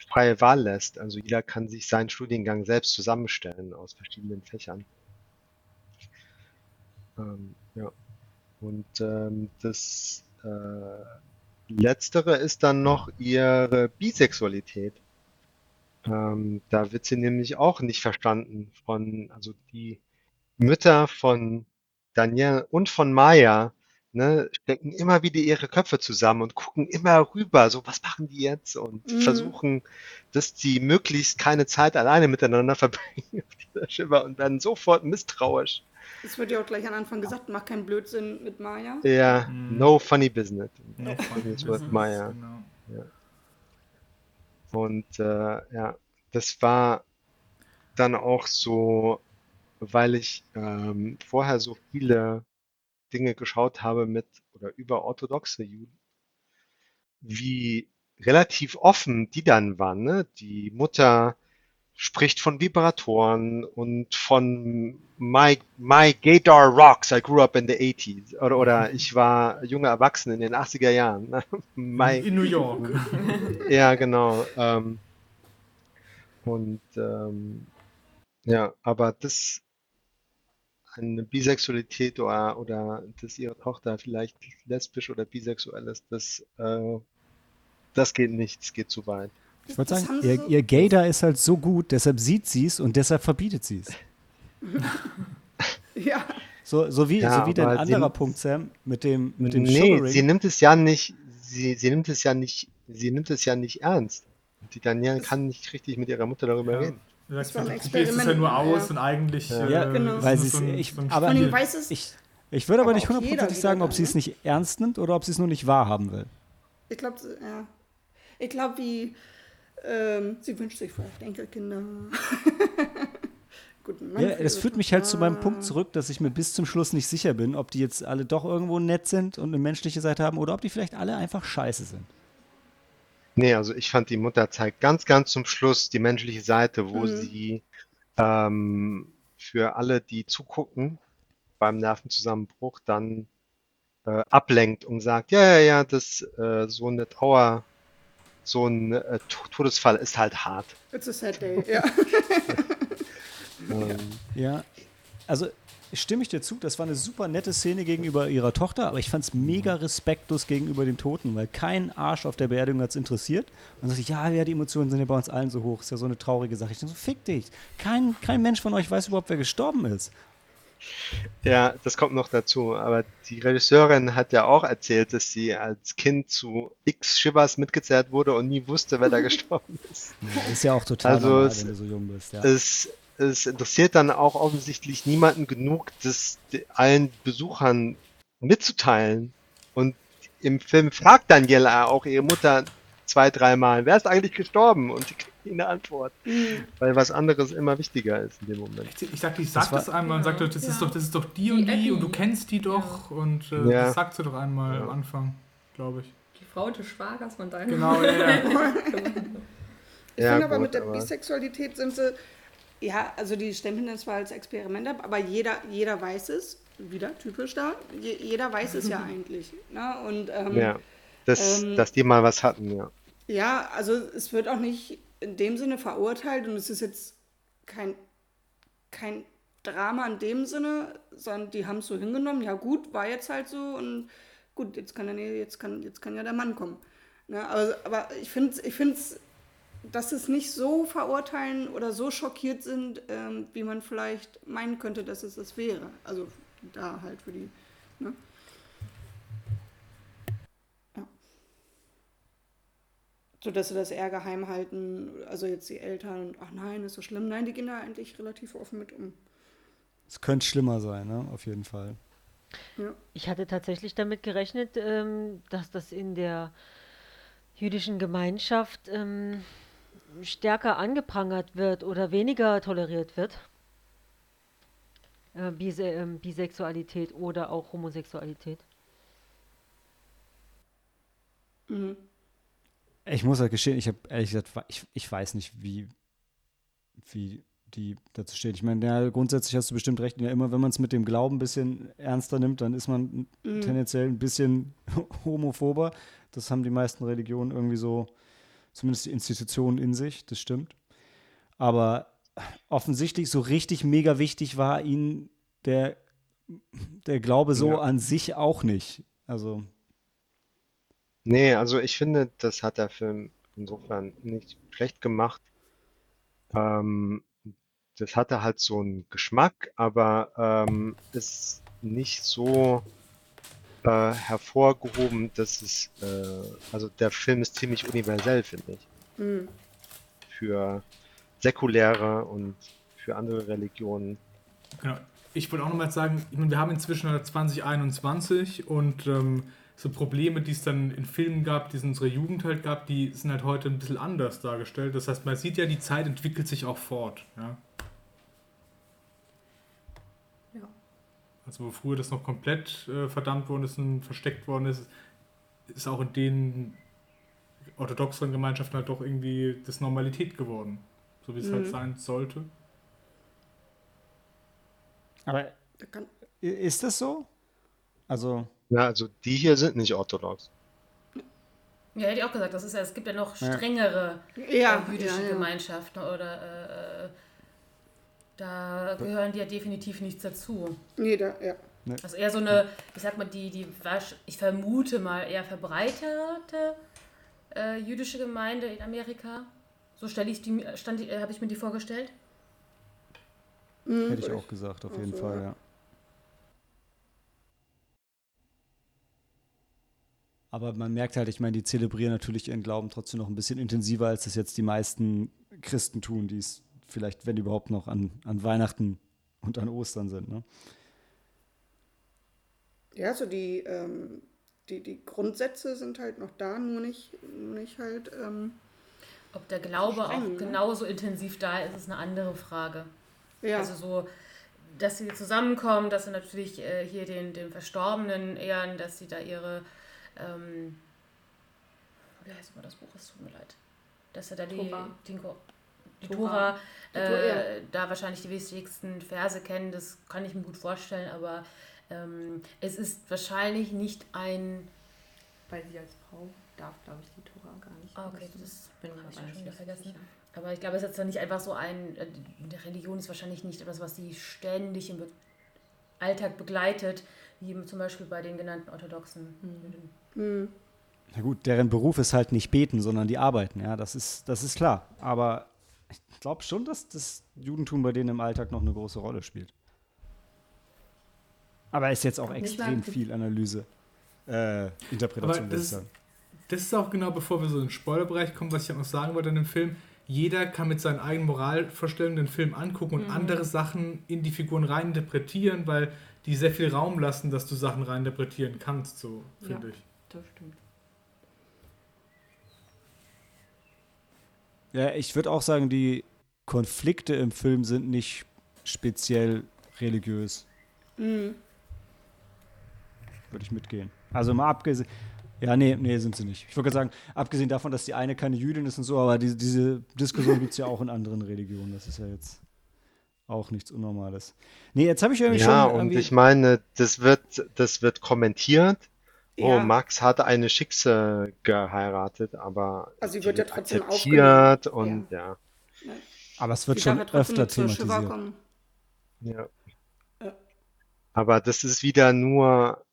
freie Wahl lässt. Also jeder kann sich seinen Studiengang selbst zusammenstellen aus verschiedenen Fächern. Ähm, ja. Und ähm, das äh, Letztere ist dann noch ihre Bisexualität. Ähm, da wird sie nämlich auch nicht verstanden von, also die Mütter von Danielle und von Maya, ne, stecken immer wieder ihre Köpfe zusammen und gucken immer rüber, so was machen die jetzt und Mhm. versuchen, dass die möglichst keine Zeit alleine miteinander [laughs] verbringen auf dieser Schiffe und werden sofort misstrauisch. Es wird ja auch gleich am Anfang gesagt, mach keinen Blödsinn mit Maya. Ja, Mhm. no funny business. No Business fun with Maya. Genau. Und äh, ja, das war dann auch so, weil ich ähm, vorher so viele Dinge geschaut habe mit oder über orthodoxe Juden, wie relativ offen die dann waren. Ne? Die Mutter spricht von Vibratoren und von my, my Gaydar rocks, I grew up in the 80s. Oder, oder [laughs] ich war junger Erwachsener in den 80er Jahren. [laughs] My, In New York. [laughs] ja, genau. Ähm, und ähm, ja, aber das eine Bisexualität oder, oder dass ihre Tochter vielleicht lesbisch oder bisexuell ist, das, äh, das geht nicht, das geht zu weit. Ich wollte Das sagen, ihr, so- ihr Gaydar ist halt so gut, deshalb sieht sie es und deshalb verbietet sie es. [laughs] Ja, So, so wie, Ja, so wie dein anderer Punkt, Sam, mit dem, mit dem Nee, Sugaring. sie nimmt es ja nicht, sie, sie nimmt es ja nicht, sie nimmt es ja nicht ernst. Die Danielle kann nicht richtig mit ihrer Mutter darüber Ja. reden. Du sagst, war ein probierst es ja Experiment, nur aus ja. und eigentlich. Ja. äh, genau. weil so ein- ich, so ein aber vor allem Spiel. weiß es, ich, ich würde aber Aber nicht hundertprozentig sagen, ob sie es nicht ernst nimmt oder ob sie es nur nicht wahrhaben will. ich glaube, ja. Ich glaube, wie, ähm, sie wünscht sich vielleicht Enkelkinder. [laughs] Ja, das führt mich halt zu meinem. Punkt zurück, dass ich mir bis zum Schluss nicht sicher bin, ob die jetzt alle doch irgendwo nett sind und eine menschliche Seite haben oder ob die vielleicht alle einfach scheiße sind. Nee, also ich fand, die Mutter zeigt ganz, ganz zum Schluss die menschliche Seite, wo Mhm. sie ähm, für alle, die zugucken beim Nervenzusammenbruch, dann äh, ablenkt und sagt, ja, ja, ja, das äh, so eine Trauer, so ein äh, To- Todesfall ist halt hart. It's a sad day, ja. [laughs] Ähm, Ja, also stimme ich dir zu, das war eine super nette Szene gegenüber ihrer Tochter, aber ich fand es mega respektlos gegenüber den Toten, weil kein Arsch auf der Beerdigung hat es interessiert. Und dann sagte ich, ja, ja, die Emotionen sind ja bei uns allen so hoch, ist ja so eine traurige Sache. Ich dachte so, fick dich. Kein, kein Mensch von euch weiß überhaupt, wer gestorben ist. Ja, das kommt noch dazu. Aber die Regisseurin hat ja auch erzählt, dass sie als Kind zu X Shivers mitgezerrt wurde und nie wusste, wer da [laughs] gestorben ist. Ist ja auch total Also normal, es- wenn du so jung bist. Ja. Es, es interessiert dann auch offensichtlich niemanden genug, das allen Besuchern mitzuteilen. Und im Film fragt Daniela auch ihre Mutter, zwei, dreimal, wer ist eigentlich gestorben? Und die kriegen eine Antwort. Weil was anderes immer wichtiger ist in dem Moment. Ich, ich sagte, ich sag Das war- das, einmal und sagte, das Ja. ist doch, das ist doch die Die und die Abby. und du kennst die doch und äh, Ja. das sagt sie doch einmal Ja. am Anfang, glaube ich. Die Frau des Schwagers von deinem. Genau, ja, ja. [laughs] Ich Ja, finde aber gut, mit der aber- Bisexualität sind sie, ja, also die stempeln das zwar als Experiment ab, aber jeder, jeder weiß es, wieder typisch da, je, jeder weiß es ja [laughs] eigentlich. Ne? Und ähm, Ja. Das, ähm, dass die mal was hatten, ja. Ja, also es wird auch nicht in dem Sinne verurteilt und es ist jetzt kein, kein Drama in dem Sinne, sondern die haben es so hingenommen, ja gut, war jetzt halt so und gut, jetzt kann, ja, jetzt kann, jetzt kann ja der Mann kommen. Ne, aber, aber ich finde ich find's, dass es nicht so verurteilen oder so schockiert sind, ähm, wie man vielleicht meinen könnte, dass es das wäre. Also da halt für die. Ne? So dass sie das eher geheim halten, also jetzt die Eltern, ach nein, ist so schlimm. Nein, die gehen da eigentlich relativ offen mit um. Es könnte schlimmer sein, ne? Auf jeden Fall. Ich hatte tatsächlich damit gerechnet, ähm, dass das in der jüdischen Gemeinschaft ähm, stärker angeprangert wird oder weniger toleriert wird. Äh, Bise ähm, Bisexualität oder auch Homosexualität. Mhm. Ich muss halt gestehen, ich habe ehrlich gesagt, ich, ich weiß nicht, wie, wie die dazu steht. Ich meine, ja, grundsätzlich hast du bestimmt recht. Ja, immer wenn man es mit dem Glauben ein bisschen ernster nimmt, dann ist man Mhm. tendenziell ein bisschen [laughs] homophober. Das haben die meisten Religionen irgendwie so, zumindest die Institutionen in sich, das stimmt. Aber offensichtlich so richtig mega wichtig war ihnen der, der Glaube so Ja. an sich auch nicht. Also, Nee, also ich finde, das hat der Film insofern nicht schlecht gemacht. Ähm, das hatte halt so einen Geschmack, aber ähm, ist nicht so äh, hervorgehoben, dass es, äh, also der Film ist ziemlich universell, finde ich, Mhm. für säkuläre und für andere Religionen. Genau. Ich wollte auch nochmal sagen, ich meine, wir haben inzwischen 2021 und ähm, so Probleme, die es dann in Filmen gab, die es in unserer Jugend halt gab, die sind halt heute ein bisschen anders dargestellt. Das heißt, man sieht ja, die Zeit entwickelt sich auch fort. Ja? Ja. Also wo früher das noch komplett äh, verdammt worden ist und versteckt worden ist, ist auch in den orthodoxeren Gemeinschaften halt doch irgendwie das Normalität geworden. So wie es halt Mhm. sein sollte. aber ist das so? Also, Ja, also die hier sind nicht orthodox. Ja, hätte ich auch gesagt, das ist ja, es gibt ja noch strengere ja, äh, jüdische ja, ja. Gemeinschaften oder äh, äh, da gehören die ja definitiv nichts dazu. Nee, da, ja. Also eher so eine, ich sag mal, die, die wasch- ich vermute mal eher verbreiterte äh, jüdische Gemeinde in Amerika. So stelle ich die, stand, äh, habe ich mir die vorgestellt. Mhm, hätte ich würde auch gesagt, auf jeden so, Fall, ja. Aber man merkt halt, ich meine, die zelebrieren natürlich ihren Glauben trotzdem noch ein bisschen intensiver, als das jetzt die meisten Christen tun, die es vielleicht, wenn überhaupt noch, an, an Weihnachten und an Ostern sind. Ne? Ja, so die, ähm, die, die Grundsätze sind halt noch da, nur nicht, nur nicht halt, ähm, Ob der Glaube Streng, auch ne? genauso intensiv da ist, ist eine andere Frage. ja. Also so, dass sie zusammenkommen, dass sie natürlich äh, hier den, den Verstorbenen ehren, dass sie da ihre, ähm, wie heißt mal das Buch, es tut mir leid, dass sie da die, Tora. den, die Tora. Die Tora, äh, da wahrscheinlich die wichtigsten Verse kennen, das kann ich mir gut vorstellen, aber ähm, es ist wahrscheinlich nicht ein, Weil sie als Frau darf, glaube ich, die Tora gar nicht. Ah, okay, wissen. das bin ich schon wieder vergessen. sicher. aber ich glaube, es ist jetzt nicht einfach so ein, äh, die Religion ist wahrscheinlich nicht etwas, was sie ständig im Alltag begleitet, wie zum Beispiel bei den genannten orthodoxen Juden. Hm. Na gut, deren Beruf ist halt nicht beten, sondern die arbeiten, ja, das ist, das ist klar. Aber ich glaube schon, dass das Judentum bei denen im Alltag noch eine große Rolle spielt. Aber ist jetzt auch extrem viel Analyse, äh, Interpretation, Aber würde das ich ist- sagen. Das ist auch genau, bevor wir so in den Spoilerbereich kommen, was ich auch noch sagen wollte in dem Film. Jeder kann mit seinen eigenen Moralvorstellungen den Film angucken und andere Sachen in die Figuren reininterpretieren, weil die sehr viel Raum lassen, dass du Sachen reininterpretieren kannst, so finde Ja. ich. Das stimmt. Ja, ich würde auch sagen, die Konflikte im Film sind nicht speziell religiös. Mhm. Würde ich mitgehen. Also mal abgesehen. Ja, nee, nee, sind sie nicht. Ich würde sagen, abgesehen davon, dass die eine keine Jüdin ist und so, aber diese, diese Diskussion gibt es ja auch in anderen Religionen. Das ist ja jetzt auch nichts Unnormales. Nee, jetzt habe ich irgendwie Ja, schon und irgendwie. ich meine, das wird, das wird kommentiert. Oh, Ja. Max hat eine Schickse geheiratet, aber Also sie die wird ja trotzdem akzeptiert und ja. aber es wird Die schon ja öfter thematisiert. kommen. Ja. Ja. Aber das ist wieder nur,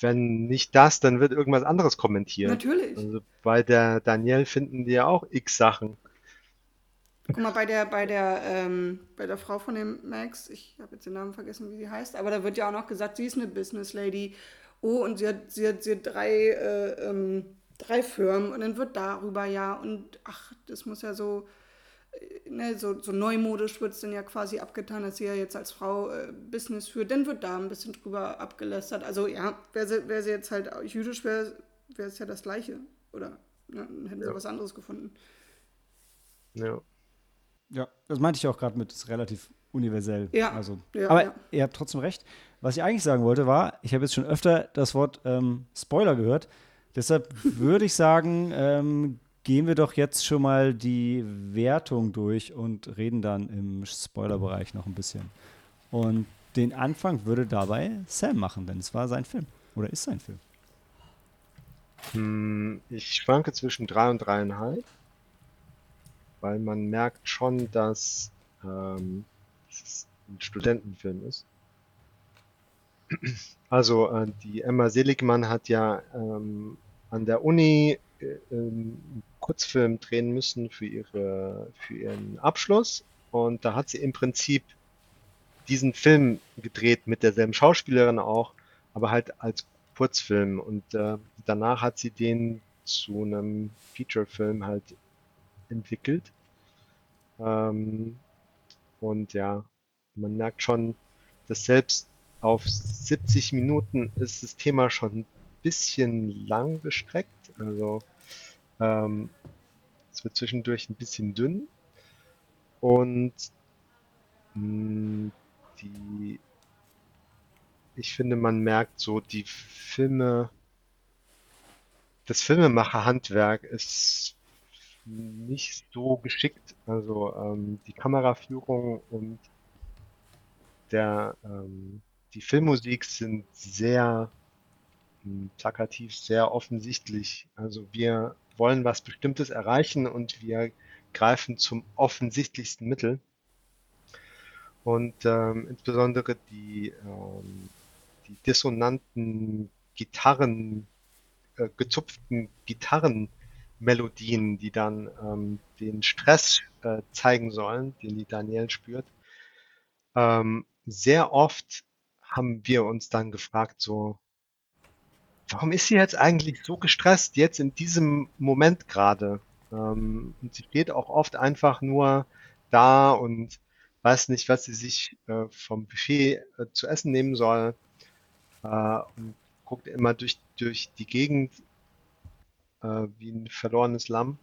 wenn nicht das, dann wird irgendwas anderes kommentiert. Natürlich. Also bei der Danielle finden die ja auch x Sachen. Guck mal, bei der, bei der, ähm, bei der Frau von dem Max, ich habe jetzt den Namen vergessen, wie sie heißt, aber da wird ja auch noch gesagt, sie ist eine Business Lady. Oh, und sie hat, sie hat, sie hat drei, äh, ähm, drei Firmen und dann wird darüber ja und ach, das muss ja so, äh, ne, so, so neumodisch wird es dann ja quasi abgetan, dass sie ja jetzt als Frau äh, Business führt. Dann wird da ein bisschen drüber abgelästert. Also ja, wäre sie, wär sie jetzt halt jüdisch, wäre wäre es ja das Gleiche. Oder ne, dann hätten sie Ja. was anderes gefunden. Ja. Ja, das meinte ich auch gerade mit, ist relativ universell. Ja, Also, ja, aber ja. ihr habt trotzdem recht. Was ich eigentlich sagen wollte, war, ich habe jetzt schon öfter das Wort ähm, Spoiler gehört. Deshalb würde ich sagen, ähm, gehen wir doch jetzt schon mal die Wertung durch und reden dann im Spoilerbereich noch ein bisschen. Und den Anfang würde dabei Sam machen, denn es war sein Film. Oder ist sein Film. Hm, Ich schwanke zwischen drei und dreieinhalb, weil man merkt schon, dass ähm, es ein Studentenfilm ist. Also äh, die Emma Seligmann hat ja ähm, an der Uni äh, einen Kurzfilm drehen müssen für ihre, für ihren Abschluss und da hat sie im Prinzip diesen Film gedreht mit derselben Schauspielerin auch, aber halt als Kurzfilm und äh, danach hat sie den zu einem Featurefilm halt entwickelt. Ähm, und ja, man merkt schon, dass selbst auf 70 Minuten ist das Thema schon ein bisschen lang gestreckt. Also ähm, es wird zwischendurch ein bisschen dünn. Und mh, die ich finde, man merkt so, die Filme, das Filmemacherhandwerk ist nicht so geschickt. Also ähm, die Kameraführung und der, ähm, die Filmmusik sind sehr mh, plakativ, sehr offensichtlich. Also wir wollen was Bestimmtes erreichen und wir greifen zum offensichtlichsten Mittel. Und ähm, insbesondere die, ähm, die dissonanten Gitarren, äh, gezupften Gitarrenmelodien, die dann ähm, den Stress äh, zeigen sollen, den die Danielle spürt. Ähm, sehr oft haben wir uns dann gefragt, so, warum ist sie jetzt eigentlich so gestresst, jetzt in diesem Moment gerade? Ähm, und sie steht auch oft einfach nur da und weiß nicht, was sie sich äh, vom Buffet äh, zu essen nehmen soll äh, und guckt immer durch, durch die Gegend äh, wie ein verlorenes Lamm.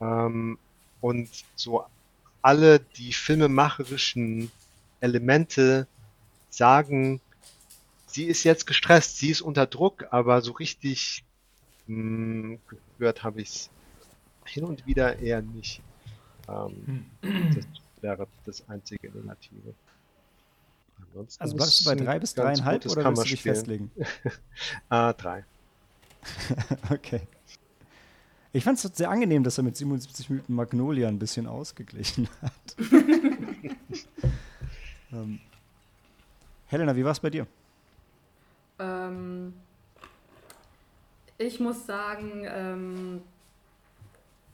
Ähm, und so alle die filmemacherischen Elemente sagen, sie ist jetzt gestresst, sie ist unter Druck, aber so richtig mh, gehört habe ich es hin und wieder eher nicht. Ähm, das wäre das einzige Negative. Ansonsten Also bleibst du bei drei bis dreieinhalb oder willst du dich festlegen? [laughs] Ah, drei. [laughs] Okay. Ich fand es sehr angenehm, dass er mit 77 Minuten Magnolia ein bisschen ausgeglichen hat. [laughs] ähm, Helena, wie war es bei dir? Ähm, ich muss sagen, ähm,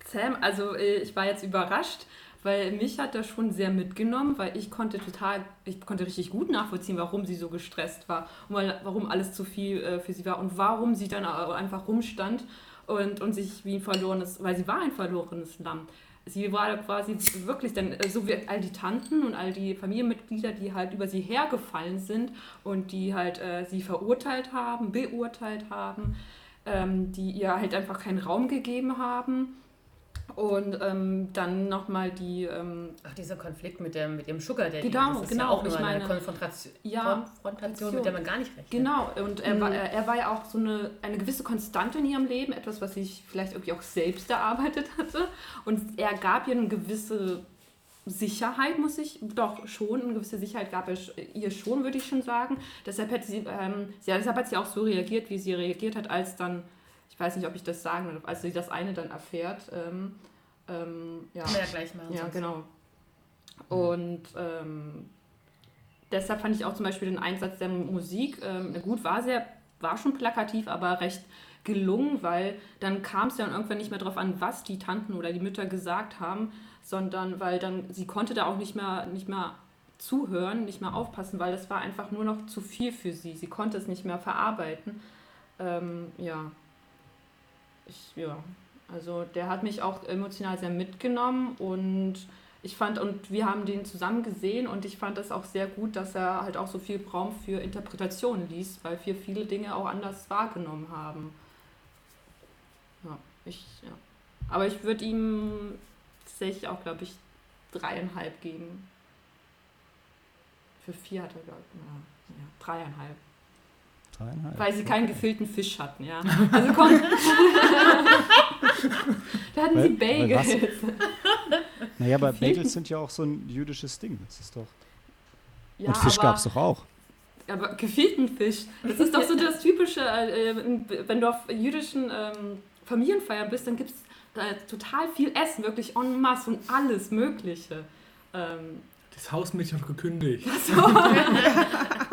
Sam, also äh, ich war jetzt überrascht, weil mich hat das schon sehr mitgenommen, weil ich konnte total, ich konnte richtig gut nachvollziehen, warum sie so gestresst war und weil, warum alles zu viel äh, für sie war und warum sie dann einfach rumstand und, und sich wie ein verlorenes, weil sie war ein verlorenes Lamm. Sie war quasi wirklich dann, äh, so wie all die Tanten und all die Familienmitglieder, die halt über sie hergefallen sind und die halt äh, sie verurteilt haben, beurteilt haben, ähm, die ihr halt einfach keinen Raum gegeben haben. Und ähm, dann nochmal die. Ähm, Ach, dieser Konflikt mit dem, mit dem Sugar Daddy. Genau, das ist genau, Ja auch ich eine Konfrontation, Ja, Konfrontation, mit der man gar nicht rechnet. Genau, und er, war, er war ja auch so eine, eine gewisse Konstante in ihrem Leben, etwas, was sich vielleicht irgendwie auch selbst erarbeitet hatte. Und er gab ihr eine gewisse Sicherheit, muss ich, doch schon, eine gewisse Sicherheit gab er ihr schon, würde ich schon sagen. Deshalb hat sie, ähm, sie, deshalb hat sie auch so reagiert, wie sie reagiert hat, als dann, ich weiß nicht, ob ich das sagen will, als sie das eine dann erfährt. Ähm, ähm, ja. Ja gleich machen. Ja, sonst. genau. Und ähm, deshalb fand ich auch zum Beispiel den Einsatz der Musik, ähm, na gut, war sehr, war schon plakativ, aber recht gelungen, weil dann kam es ja irgendwann nicht mehr darauf an, was die Tanten oder die Mütter gesagt haben, sondern weil dann, sie konnte da auch nicht mehr, nicht mehr zuhören, nicht mehr aufpassen, weil das war einfach nur noch zu viel für sie. Sie konnte es nicht mehr verarbeiten. Ähm, ja. Ich, ja. Also der hat mich auch emotional sehr mitgenommen und ich fand, und wir haben den zusammen gesehen und ich fand das auch sehr gut, dass er halt auch so viel Raum für Interpretation ließ, weil wir viele Dinge auch anders wahrgenommen haben. Ja, ich, ja. Aber ich würde ihm tatsächlich auch, glaube ich, dreieinhalb geben. Für vier hat er, glaube ich, ja, dreieinhalb. Dreieinhalb. Weil sie keinen gefüllten Fisch hatten, ja. Also komm. da hatten sie Weil- was? Bagels. Naja, aber Bagels sind ja auch so ein jüdisches Ding. Das ist doch. Ja, Und Fisch gab es doch auch. Aber gefühlten Fisch, das ist doch so das Typische, äh, äh, wenn du auf jüdischen ähm, Familienfeiern bist, dann gibt es äh, total viel Essen, wirklich en masse und alles Mögliche. Ähm, Das Hausmädchen hat gekündigt. [laughs]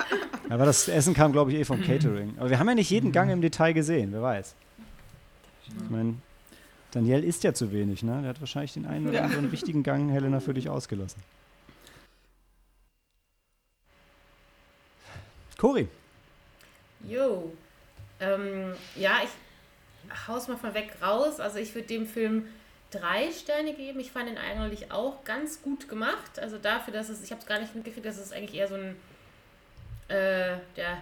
Aber das Essen kam, glaube ich, eh vom Catering. Aber wir haben ja nicht jeden Gang im Detail gesehen, wer weiß. Ich meine, Daniel isst ja zu wenig, ne? Der hat wahrscheinlich den einen oder Ja. anderen wichtigen Gang Helena für dich ausgelassen. Cori, Jo. Ähm, ja, ich hau's mal von weg raus. Also ich würde dem Film drei Sterne geben. Ich fand ihn eigentlich auch ganz gut gemacht. Also dafür, dass es, ich habe es gar nicht mitgekriegt, dass es eigentlich eher so ein äh, der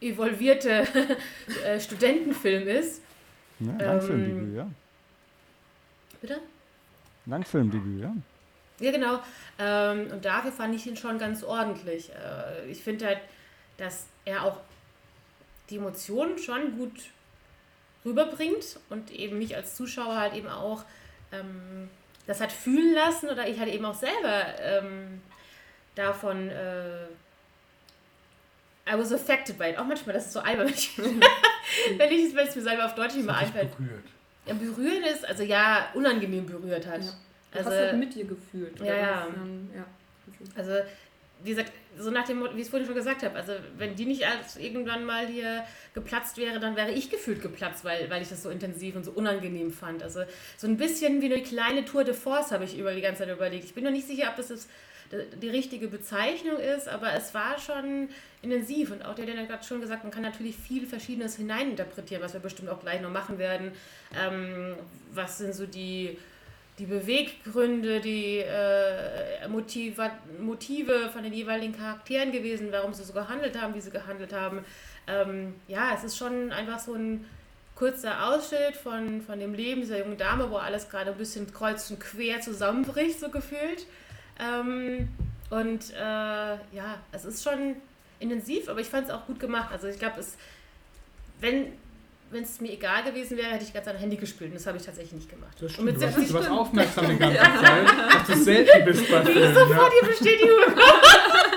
evolvierte [laughs] äh, Studentenfilm ist. ne? Ähm, Langfilmdebüt, ja. Bitte? Langfilmdebüt, ja. Ja, genau. Ähm, und dafür fand ich ihn schon ganz ordentlich. Äh, ich finde halt, dass er auch die Emotionen schon gut rüberbringt und eben mich als Zuschauer halt eben auch ähm, das hat fühlen lassen oder ich halt eben auch selber ähm, davon äh, I was affected by it. Auch manchmal, das ist so albern, [laughs] [laughs] wenn ich, wenn ich wenn es mir selber auf Deutsch nicht mehr einfällt. berührt. Ja, berühren ist, also ja, unangenehm berührt hat. Ja. du Also, hast halt mit dir gefühlt. Ja, ja. Ja. Also, wie gesagt, so nach dem Motto, wie ich es vorhin schon gesagt habe, also wenn die nicht als irgendwann mal hier geplatzt wäre, dann wäre ich gefühlt geplatzt, weil, weil ich das so intensiv und so unangenehm fand. Also so ein bisschen wie eine kleine Tour de Force habe ich über die ganze Zeit überlegt. Ich bin noch nicht sicher, ob das jetzt die richtige Bezeichnung ist, aber es war schon intensiv und auch der, der hat schon gesagt, man kann natürlich viel Verschiedenes hineininterpretieren, was wir bestimmt auch gleich noch machen werden. Ähm, was sind so die die Beweggründe, die äh, Motiva Motive von den jeweiligen Charakteren gewesen, warum sie so gehandelt haben, wie sie gehandelt haben. Ähm, ja, es ist schon einfach so ein kurzer Ausschnitt von, von dem Leben dieser jungen Dame, wo alles gerade ein bisschen kreuz und quer zusammenbricht, so gefühlt. Ähm, und äh, ja, es ist schon intensiv, aber ich fand es auch gut gemacht. Also ich glaube, es, wenn wenn es mir egal gewesen wäre, hätte ich ganz an Handy gespielt. Und das habe ich tatsächlich nicht gemacht. Das und mit stimmt. Du warst, 70 [laughs] du warst aufmerksam die ganze Zeit, dass du selten bist bei Filmen. sofort Ja. die Bestätigung bekommen. [laughs]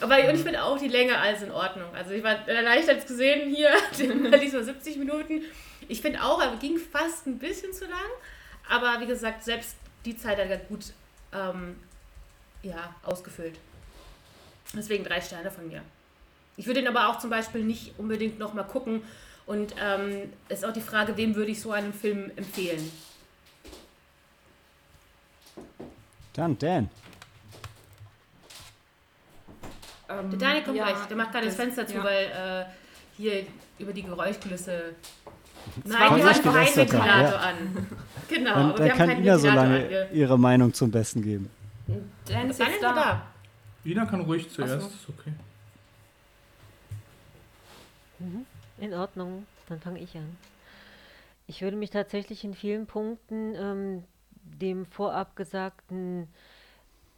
Aber und ich finde auch die Länge alles in Ordnung. Also ich war erleichtert gesehen hier, [laughs] diesmal 70 Minuten. Ich finde auch, er ging fast ein bisschen zu lang. Aber wie gesagt, selbst die Zeit hat er gut ähm, ja, ausgefüllt. Deswegen drei Sterne von mir. Ich würde ihn aber auch zum Beispiel nicht unbedingt nochmal gucken. Und ähm, ist auch die Frage, wem würde ich so einen Film empfehlen? Dann Dan. Ähm, Der Daniel kommt ja, gleich. Der macht gerade das das- Fenster zu, ja. weil äh, hier über die Geräuschkulisse. [laughs] Nein, wir haben Ventilator ja. an. Genau, Dann, haben kann Ina so lange ihre Meinung zum Besten geben. Ist Dann jetzt ist er da. da. Ina kann ruhig zuerst, so. ist okay. In Ordnung, dann fange ich an. Ich würde mich tatsächlich in vielen Punkten ähm, dem vorab Gesagten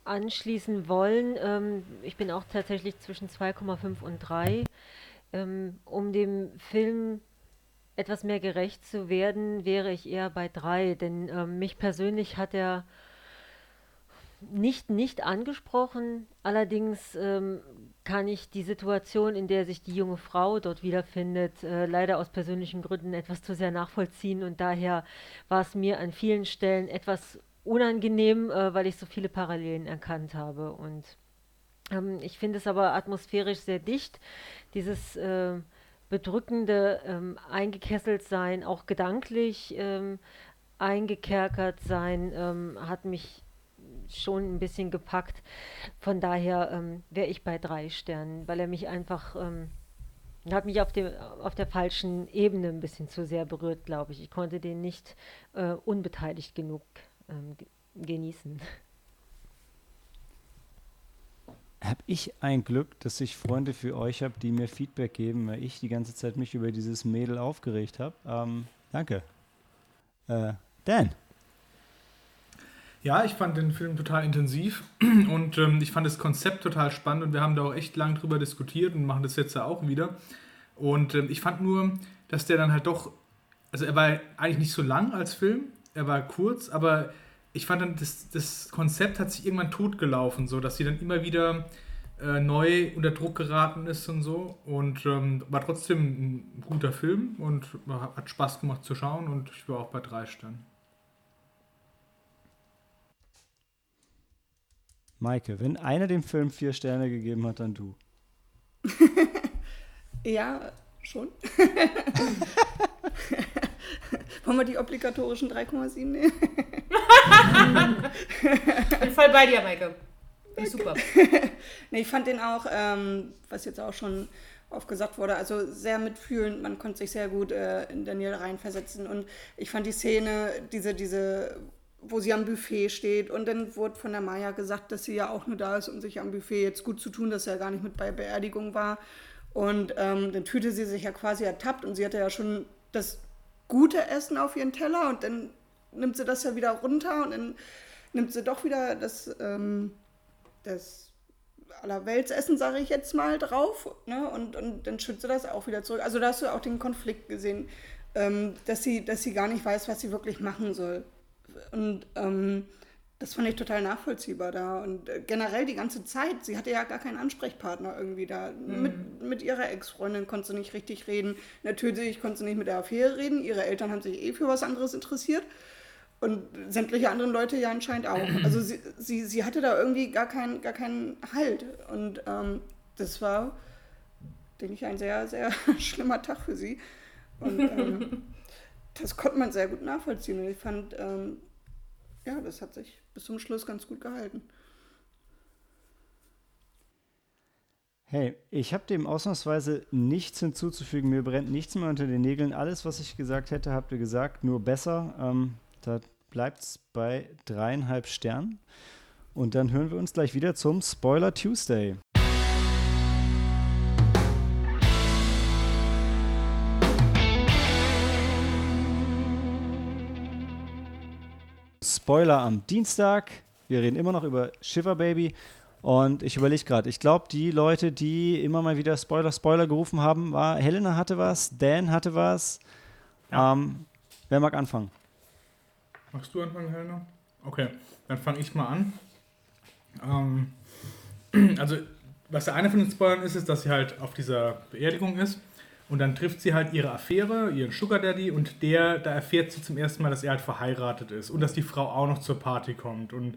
anschließen wollen. Ähm, ich bin auch tatsächlich zwischen 2,5 und 3. Ähm, um dem Film etwas mehr gerecht zu werden, wäre ich eher bei 3, denn ähm, mich persönlich hat er nicht, nicht angesprochen. Allerdings ähm, kann ich die Situation, in der sich die junge Frau dort wiederfindet, äh, leider aus persönlichen Gründen etwas zu sehr nachvollziehen. Und daher war es mir an vielen Stellen etwas unangenehm, äh, weil ich so viele Parallelen erkannt habe. Und ähm, ich finde es aber atmosphärisch sehr dicht. Dieses äh, bedrückende ähm, eingekesselt sein, auch gedanklich ähm, eingekerkert sein, ähm, hat mich schon ein bisschen gepackt. Von daher ähm, wäre ich bei drei Sternen, weil er mich einfach, ähm, hat mich auf, dem, auf der falschen Ebene ein bisschen zu sehr berührt, glaube ich. Ich konnte den nicht äh, unbeteiligt genug ähm, genießen. Habe ich ein Glück, dass ich Freunde für euch habe, die mir Feedback geben, weil ich die ganze Zeit mich über dieses Mädel aufgeregt habe. Ähm, danke. Äh, Dan. Ja, ich fand den Film total intensiv [clears throat] und ähm, ich fand das Konzept total spannend und wir haben da auch echt lang drüber diskutiert und machen das jetzt ja auch wieder. Und ähm, ich fand nur, dass der dann halt doch, also er war eigentlich nicht so lang als Film, er war kurz, aber ich fand dann, das, das Konzept hat sich irgendwann totgelaufen, so dass sie dann immer wieder äh, neu unter Druck geraten ist und so. Und ähm, war trotzdem ein guter Film und hat Spaß gemacht zu schauen und ich war auch bei drei Sternen. Maike, wenn einer dem Film vier Sterne gegeben hat, dann du. [laughs] ja, schon. [laughs] [laughs] Wollen wir die obligatorischen 3,7 nehmen? [laughs] bin voll bei dir, Maike. Super. [laughs] nee, ich fand den auch, ähm, was jetzt auch schon oft gesagt wurde, also sehr mitfühlend. Man konnte sich sehr gut äh, in Daniel reinversetzen. Und ich fand die Szene, diese, diese wo sie am Buffet steht. Und dann wurde von der Maya gesagt, dass sie ja auch nur da ist, um sich am Buffet jetzt gut zu tun, dass er ja gar nicht mit bei Beerdigung war. Und ähm, dann fühlte sie sich ja quasi ertappt und sie hatte ja schon das gute Essen auf ihren Teller und dann nimmt sie das ja wieder runter und dann nimmt sie doch wieder das, ähm, das Allerweltsessen, sage ich jetzt mal, drauf ne? und, und dann schützt sie das auch wieder zurück. Also da hast du auch den Konflikt gesehen, ähm, dass, sie, dass sie gar nicht weiß, was sie wirklich machen soll. Und ähm, das fand ich total nachvollziehbar da. Und äh, generell die ganze Zeit, sie hatte ja gar keinen Ansprechpartner irgendwie da. Mhm. Mit, mit ihrer Ex-Freundin konnte sie nicht richtig reden. Natürlich konnte sie nicht mit der Affäre reden. Ihre Eltern haben sich eh für was anderes interessiert. Und sämtliche anderen Leute ja anscheinend auch. [clears throat] Also sie, sie, sie hatte da irgendwie gar, kein, gar keinen Halt. Und ähm, das war, denke ich, ein sehr, sehr [laughs] schlimmer Tag für sie. Und ähm, [laughs] das konnte man sehr gut nachvollziehen. Und ich fand, ähm, ja, das hat sich bis zum Schluss ganz gut gehalten. Hey, ich habe dem ausnahmsweise nichts hinzuzufügen. Mir brennt nichts mehr unter den Nägeln. Alles, was ich gesagt hätte, habt ihr gesagt, nur besser. Ähm, da bleibt es bei dreieinhalb Sternen. Und dann hören wir uns gleich wieder zum Spoiler Tuesday. Spoiler am Dienstag. Wir reden immer noch über Shiver Baby. Und ich überlege gerade, ich glaube, die Leute, die immer mal wieder Spoiler, Spoiler gerufen haben, war Helena hatte was, Dan hatte was. Ja. Ähm, wer mag anfangen? Magst du anfangen, Helena? Okay, dann fange ich mal an. Ähm, [clears throat] also, was der eine von den Spoilern ist, ist, dass sie halt auf dieser Beerdigung ist und dann trifft sie halt ihre Affäre, ihren Sugar Daddy und der, da erfährt sie zum ersten Mal, dass er halt verheiratet ist und dass die Frau auch noch zur Party kommt. Und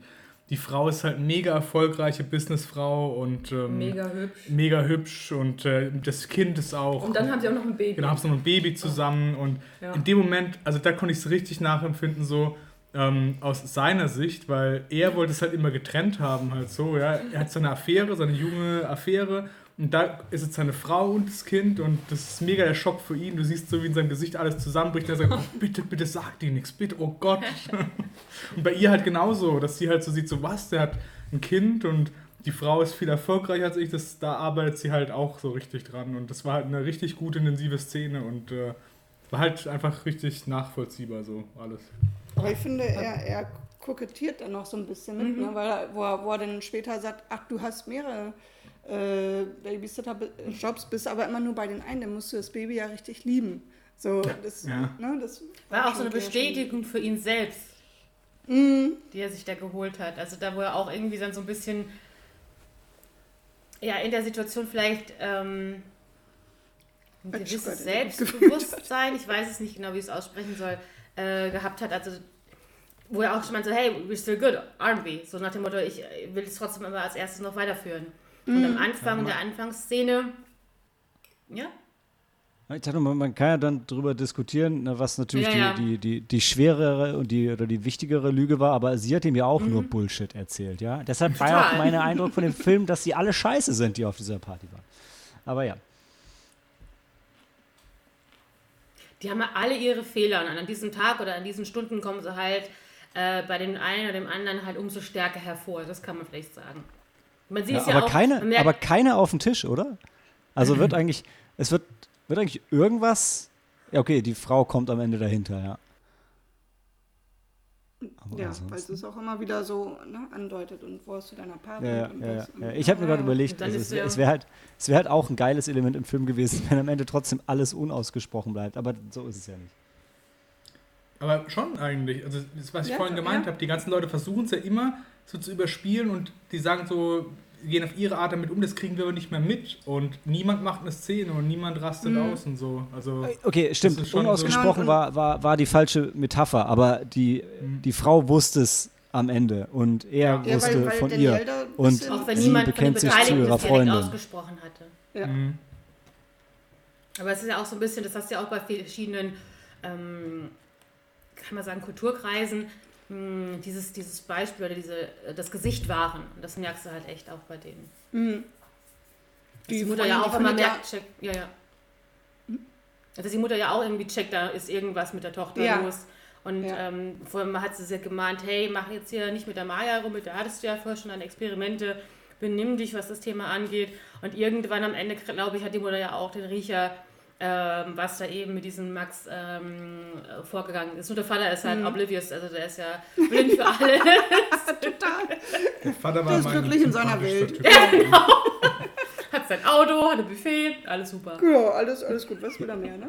die Frau ist halt mega erfolgreiche Businessfrau und ähm, mega hübsch. Mega hübsch und äh, das Kind ist auch. Und dann haben sie auch noch ein Baby. Genau, haben sie noch ein Baby zusammen und ja. in dem Moment, also da konnte ich es richtig nachempfinden, so ähm, aus seiner Sicht, weil er wollte es halt immer getrennt haben, halt so, ja. Er hat seine Affäre, seine junge Affäre und da ist jetzt seine Frau und das Kind und das ist mega der Schock für ihn. Du siehst so, wie in seinem Gesicht alles zusammenbricht. Er sagt, oh, bitte, bitte sag dir nichts, bitte, oh Gott. [laughs] und bei ihr halt genauso, dass sie halt so sieht, so was, der hat ein Kind und die Frau ist viel erfolgreicher als ich. Das, da arbeitet sie halt auch so richtig dran. Und das war halt eine richtig gute, intensive Szene und äh, War halt einfach richtig nachvollziehbar so alles. Aber ich finde, er, er kokettiert dann noch so ein bisschen mit, ne? weil er, wo, er, wo er dann später sagt, ach, du hast mehrere äh, Babysitter-Jobs, bist aber immer nur bei den einen, dann musst du das Baby ja richtig lieben. So, das, Ja. Ne, das War auch so eine. Bestätigung für ihn selbst, Mhm. die er sich da geholt hat. Also da, wo er auch irgendwie dann so ein bisschen, ja, in der Situation vielleicht ähm, ein gewisses Selbstbewusstsein, ich weiß es nicht genau, wie ich es aussprechen soll, äh, gehabt hat. Also wo er auch schon meinte, so, hey, we're still good, aren't we? So nach dem Motto, ich äh, will es trotzdem immer als erstes noch weiterführen. Und Mhm. am Anfang, in der Anfangsszene, ja, Ich dachte, man, man kann ja dann darüber diskutieren, ne, was natürlich Ja, ja. Die, die, die, die schwerere und die oder die wichtigere Lüge war, aber sie hat ihm ja auch Mhm. nur Bullshit erzählt, ja. Deshalb war ja auch Total. mein [laughs] Eindruck von dem Film, dass sie alle scheiße sind, die auf dieser Party waren. Aber ja. die haben ja alle ihre Fehler und an diesem Tag oder an diesen Stunden kommen sie halt äh, bei dem einen oder dem anderen halt umso stärker hervor. Das kann man vielleicht sagen. Man sieht ja es ja aber, auch. keine, merkt- aber keine auf dem Tisch, oder? Also wird eigentlich, es wird, wird eigentlich irgendwas. Ja, okay, die Frau kommt am Ende dahinter, ja. Aber Ja, ansonsten- weil es es auch immer wieder so ne, andeutet und wo hast du deiner Party Ja, ja, ja, ja. Ich habe mir gerade überlegt, also ist es wäre es wär halt, es wär halt auch ein geiles Element im Film gewesen, [laughs] wenn am Ende trotzdem alles unausgesprochen bleibt. Aber so ist es ja nicht. Aber schon eigentlich. Also das, was ich Ja, vorhin ja. gemeint habe, die ganzen Leute versuchen es ja immer so zu überspielen und die sagen so, gehen auf ihre Art damit um, das kriegen wir aber nicht mehr mit. Und niemand macht eine Szene und niemand rastet Mhm. aus und so. Also Okay, stimmt. so- Unausgesprochen Genau, war, war, war die falsche Metapher, aber die, Mhm. die Frau wusste es am Ende und er Ja, wusste weil, weil von Danielle ihr. Und auch wenn sie bekennt sich zu Beteiligten ihrer Freundin. ausgesprochen hatte. Ja. mhm. Aber es ist ja auch so ein bisschen, das hast du ja auch bei verschiedenen, ähm, kann man sagen, Kulturkreisen, mh, dieses, dieses Beispiel oder diese, das Gesicht wahren. Und das merkst du halt echt auch bei denen. Mhm. Die, Die Mutter ja auch immer merkt, checkt, ja, ja. Also die Mutter ja auch irgendwie checkt, da ist irgendwas mit der Tochter Ja. los. Und Ja. ähm, vorher hat sie sich gemahnt, hey, mach jetzt hier nicht mit der Maya rum, mit der hattest du ja vorher schon deine Experimente, benimm dich, was das Thema angeht. Und irgendwann am Ende, glaube ich, hat die Mutter ja auch den Riecher, ähm, was da eben mit diesem Max ähm, äh, vorgegangen ist. Nur der Vater ist halt Mhm. oblivious, also der ist ja blind für alle. [laughs] Total. Der Vater war Der ist glücklich in seiner Welt. Typ. hat sein Auto, hat ein Buffet, alles super. Ja, alles, alles gut, was will er mehr, ne?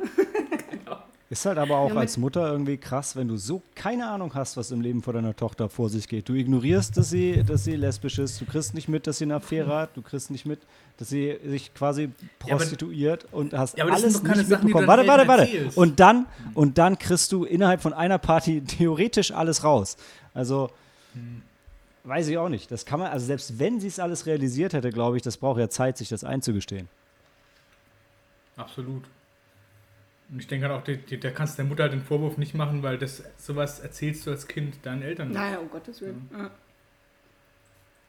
Ist halt aber auch Ja, als Mutter irgendwie krass, wenn du so keine Ahnung hast, was im Leben von deiner Tochter vor sich geht. Du ignorierst, dass sie, dass sie lesbisch ist, du kriegst nicht mit, dass sie eine Affäre hat, du kriegst nicht mit, dass sie sich quasi aber- prostituiert und hast Ja, alles nicht Sachen, mitbekommen. Warte, warte, warte. Und dann, und dann kriegst du innerhalb von einer Party [laughs] theoretisch alles raus. Also, Hm. weiß ich auch nicht. Das kann man, also selbst wenn sie es alles realisiert hätte, glaube ich, das braucht ja Zeit, sich das einzugestehen. Absolut. Und ich denke halt auch, die, die, da kannst du der Mutter halt den Vorwurf nicht machen, weil das sowas erzählst du als Kind deinen Eltern nicht. Naja, um Gottes Willen. Ja.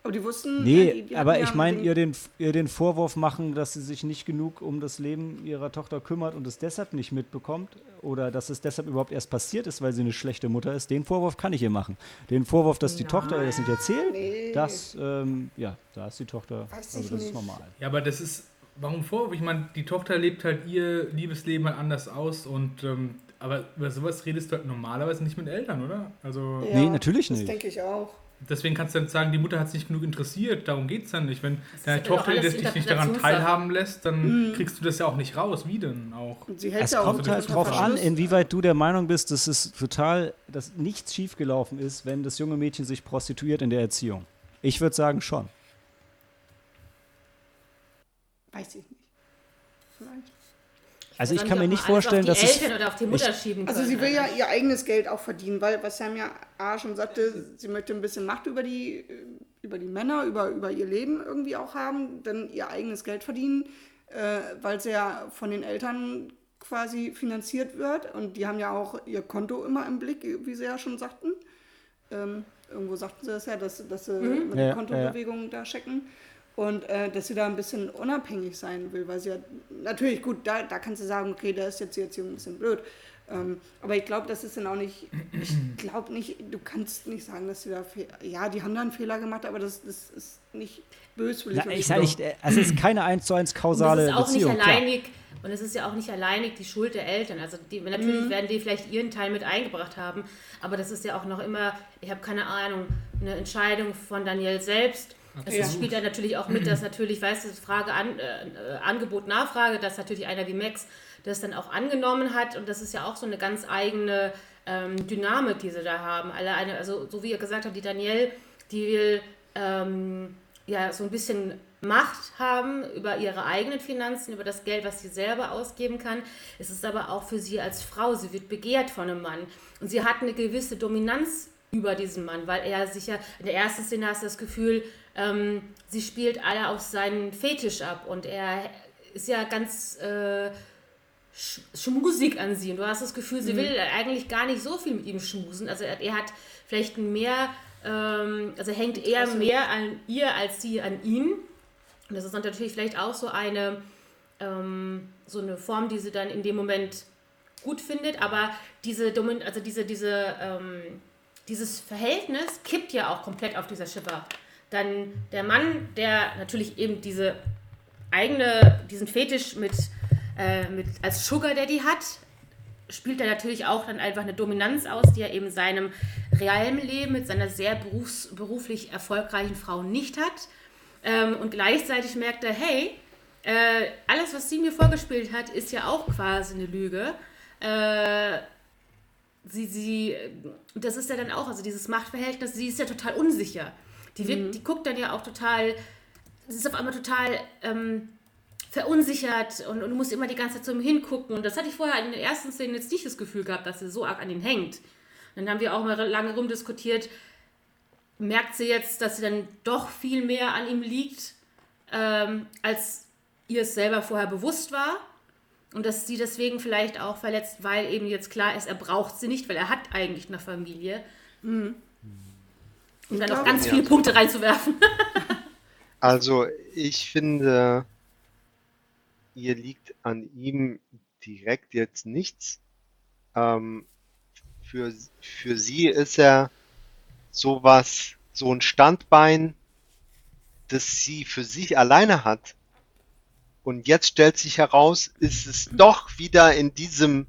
Aber die wussten. Nee, ja, die, die aber ich meine, ihr den, ihr den Vorwurf machen, dass sie sich nicht genug um das Leben ihrer Tochter kümmert und es deshalb nicht mitbekommt oder dass es deshalb überhaupt erst passiert ist, weil sie eine schlechte Mutter ist, den Vorwurf kann ich ihr machen. Den Vorwurf, dass die Nein. Tochter ihr das nicht erzählt, Nee. das, ähm, ja, da ist die Tochter, Weiß also das ist nicht. normal. Ja, aber das ist, warum Vorwurf? Ich meine, die Tochter lebt halt ihr Liebesleben halt anders aus und, ähm, aber über sowas redest du halt normalerweise nicht mit Eltern, oder? Also, Ja, Nee, natürlich Das nicht. denke ich auch. deswegen kannst du dann sagen, die Mutter hat es nicht genug interessiert, darum geht es dann nicht. Wenn deine ja auch Tochter dich nicht daran teilhaben lässt, dann kriegst du das ja auch nicht raus. Wie denn auch? Und sie hält Es ja auch kommt unter halt drauf an, inwieweit du der Meinung bist, dass es total, dass nichts schiefgelaufen ist, wenn das junge Mädchen sich prostituiert in der Erziehung. Ich würde sagen schon. Weiß ich nicht. Vielleicht. Also ich kann mir nicht vorstellen, auf dass die es Eltern oder auf die Mutter schieben können. Also sie will ja ihr eigenes Geld auch verdienen, weil was Sam ja A schon sagte, sie möchte ein bisschen Macht über die, über die Männer, über, über ihr Leben irgendwie auch haben, dann ihr eigenes Geld verdienen, äh, weil sie ja von den Eltern quasi finanziert wird und die haben ja auch ihr Konto immer im Blick, wie sie ja schon sagten. Ähm, irgendwo sagten sie das ja, dass, dass sie Mhm. mit Ja, Kontobewegungen da checken. Und äh, dass sie da ein bisschen unabhängig sein will, weil sie ja, natürlich gut, da, da kannst du sagen, okay, da ist jetzt die Erziehung ein bisschen blöd. Ähm, aber ich glaube, das ist dann auch nicht, ich glaube nicht, du kannst nicht sagen, dass sie da, ja, die haben da einen Fehler gemacht, aber das, das ist nicht böswillig. Na, Und ich sage nicht, äh, also es ist keine 1 zu 1 Und kausale es ist auch Beziehung. nicht klar. alleinig, und es ist ja auch nicht alleinig die Schuld der Eltern. Also die, natürlich werden die vielleicht ihren Teil mit eingebracht haben, aber das ist ja auch noch immer, ich habe keine Ahnung, eine Entscheidung von Daniel selbst. Es Ja. spielt ja natürlich auch mit, dass natürlich, weißt du, Frage an, äh, äh, Angebot, Nachfrage, dass natürlich einer wie Max das dann auch angenommen hat und das ist ja auch so eine ganz eigene ähm, Dynamik, die sie da haben. Alle eine, also so wie ihr gesagt habt, die Danielle, die will ähm, ja so ein bisschen Macht haben über ihre eigenen Finanzen, über das Geld, was sie selber ausgeben kann. Es ist aber auch für sie als Frau, sie wird begehrt von einem Mann und sie hat eine gewisse Dominanz über diesen Mann, weil er sich ja, in der ersten Szene hast du das Gefühl, ähm, sie spielt alle auf seinen Fetisch ab und er ist ja ganz äh, sch schmusig an sie und du hast das Gefühl, sie will eigentlich gar nicht so viel mit ihm schmusen. Also er, er hat vielleicht mehr, ähm, also hängt eher mehr an ihr als sie an ihn. Und das ist dann natürlich vielleicht auch so eine, ähm, so eine Form, die sie dann in dem Moment gut findet, aber diese, also diese, diese, ähm, dieses Verhältnis kippt ja auch komplett auf dieser Schipper. Dann der Mann, der natürlich eben diese eigene, diesen Fetisch mit, äh, mit als Sugar Daddy hat, spielt er natürlich auch dann einfach eine Dominanz aus, die er eben in seinem realen Leben mit seiner sehr berufs beruflich erfolgreichen Frau nicht hat. Ähm, und gleichzeitig merkt er, hey, äh, alles, was sie mir vorgespielt hat, ist ja auch quasi eine Lüge. Äh, sie, sie, das ist ja dann auch, also dieses Machtverhältnis, sie ist ja total unsicher. Die, wird, die guckt dann ja auch total, sie ist auf einmal total ähm, verunsichert und, und du musst immer die ganze Zeit zu ihm hingucken. Und das hatte ich vorher in den ersten Szenen jetzt nicht das Gefühl gehabt, dass sie so arg an ihn hängt. Dann haben wir auch mal lange rumdiskutiert, merkt sie jetzt, dass sie dann doch viel mehr an ihm liegt, ähm, als ihr es selber vorher bewusst war. Und dass sie deswegen vielleicht auch verletzt, weil eben jetzt klar ist, er braucht sie nicht, weil er hat eigentlich eine Familie. Um dann noch ganz viele Punkte reinzuwerfen. [laughs] Also ich finde, ihr liegt an ihm direkt jetzt nichts. Ähm, für, für sie ist er sowas, so ein Standbein, das sie für sich alleine hat. Und jetzt stellt sich heraus, ist es doch wieder in diesem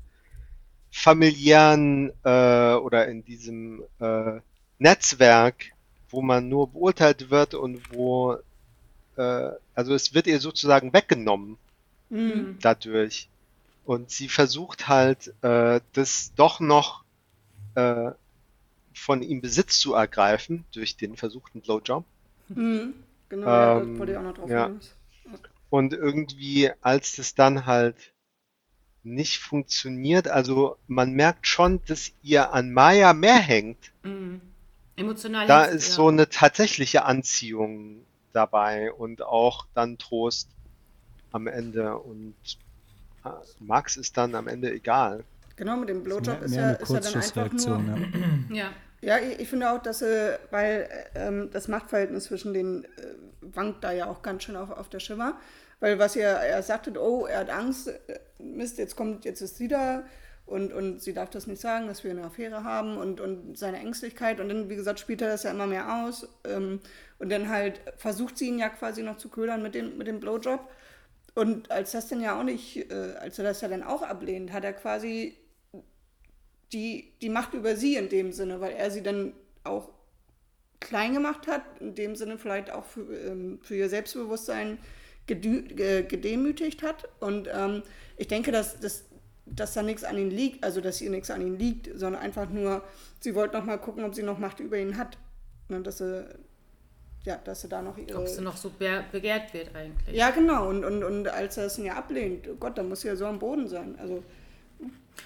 familiären äh, oder in diesem äh, Netzwerk, wo man nur beurteilt wird und wo äh, also es wird ihr sozusagen weggenommen Mhm. dadurch. Und sie versucht halt, äh, das doch noch äh, von ihm Besitz zu ergreifen durch den versuchten Blowjob. Mhm. Genau, ja, Ähm, da wollte ich auch noch drauf ja. Und irgendwie, als das dann halt nicht funktioniert, also man merkt schon, dass ihr an Maya mehr hängt. Mhm. Emotional. Da ist ja. so eine tatsächliche Anziehung dabei und auch dann Trost am Ende. Und äh, Max ist dann am Ende egal. Genau, mit dem Blowjob Mehr, ist mehr ja, eine ist ja dann einfach nur. Ja. Ja. Ja, ich, ich finde auch, dass sie, weil ähm, das Machtverhältnis zwischen den äh, wankt da ja auch ganz schön auf, auf der Schimmer. Weil was ihr, er sagte, oh, er hat Angst, äh, Mist, jetzt kommt, jetzt ist sie da und, und sie darf das nicht sagen, dass wir eine Affäre haben und, und seine Ängstlichkeit. Und dann, wie gesagt, spielt er das ja immer mehr aus. Ähm, und dann halt versucht sie ihn ja quasi noch zu ködern mit dem, mit dem Blowjob. Und als das dann ja auch nicht, äh, als er das ja dann auch ablehnt, hat er quasi die, die Macht über sie in dem Sinne, weil er sie dann auch klein gemacht hat, in dem Sinne vielleicht auch für, ähm, für ihr Selbstbewusstsein gedemütigt hat. Und ähm, ich denke, dass, dass, dass da nichts an ihm liegt, also dass ihr nichts an ihm liegt, sondern einfach nur, sie wollte noch mal gucken, ob sie noch Macht über ihn hat. Ne, dass sie, ja, dass sie da noch ihre... Ob sie noch so be begehrt wird eigentlich. ja, genau. Und, und, und als er es ja ablehnt, oh Gott, da muss sie ja so am Boden sein. Also,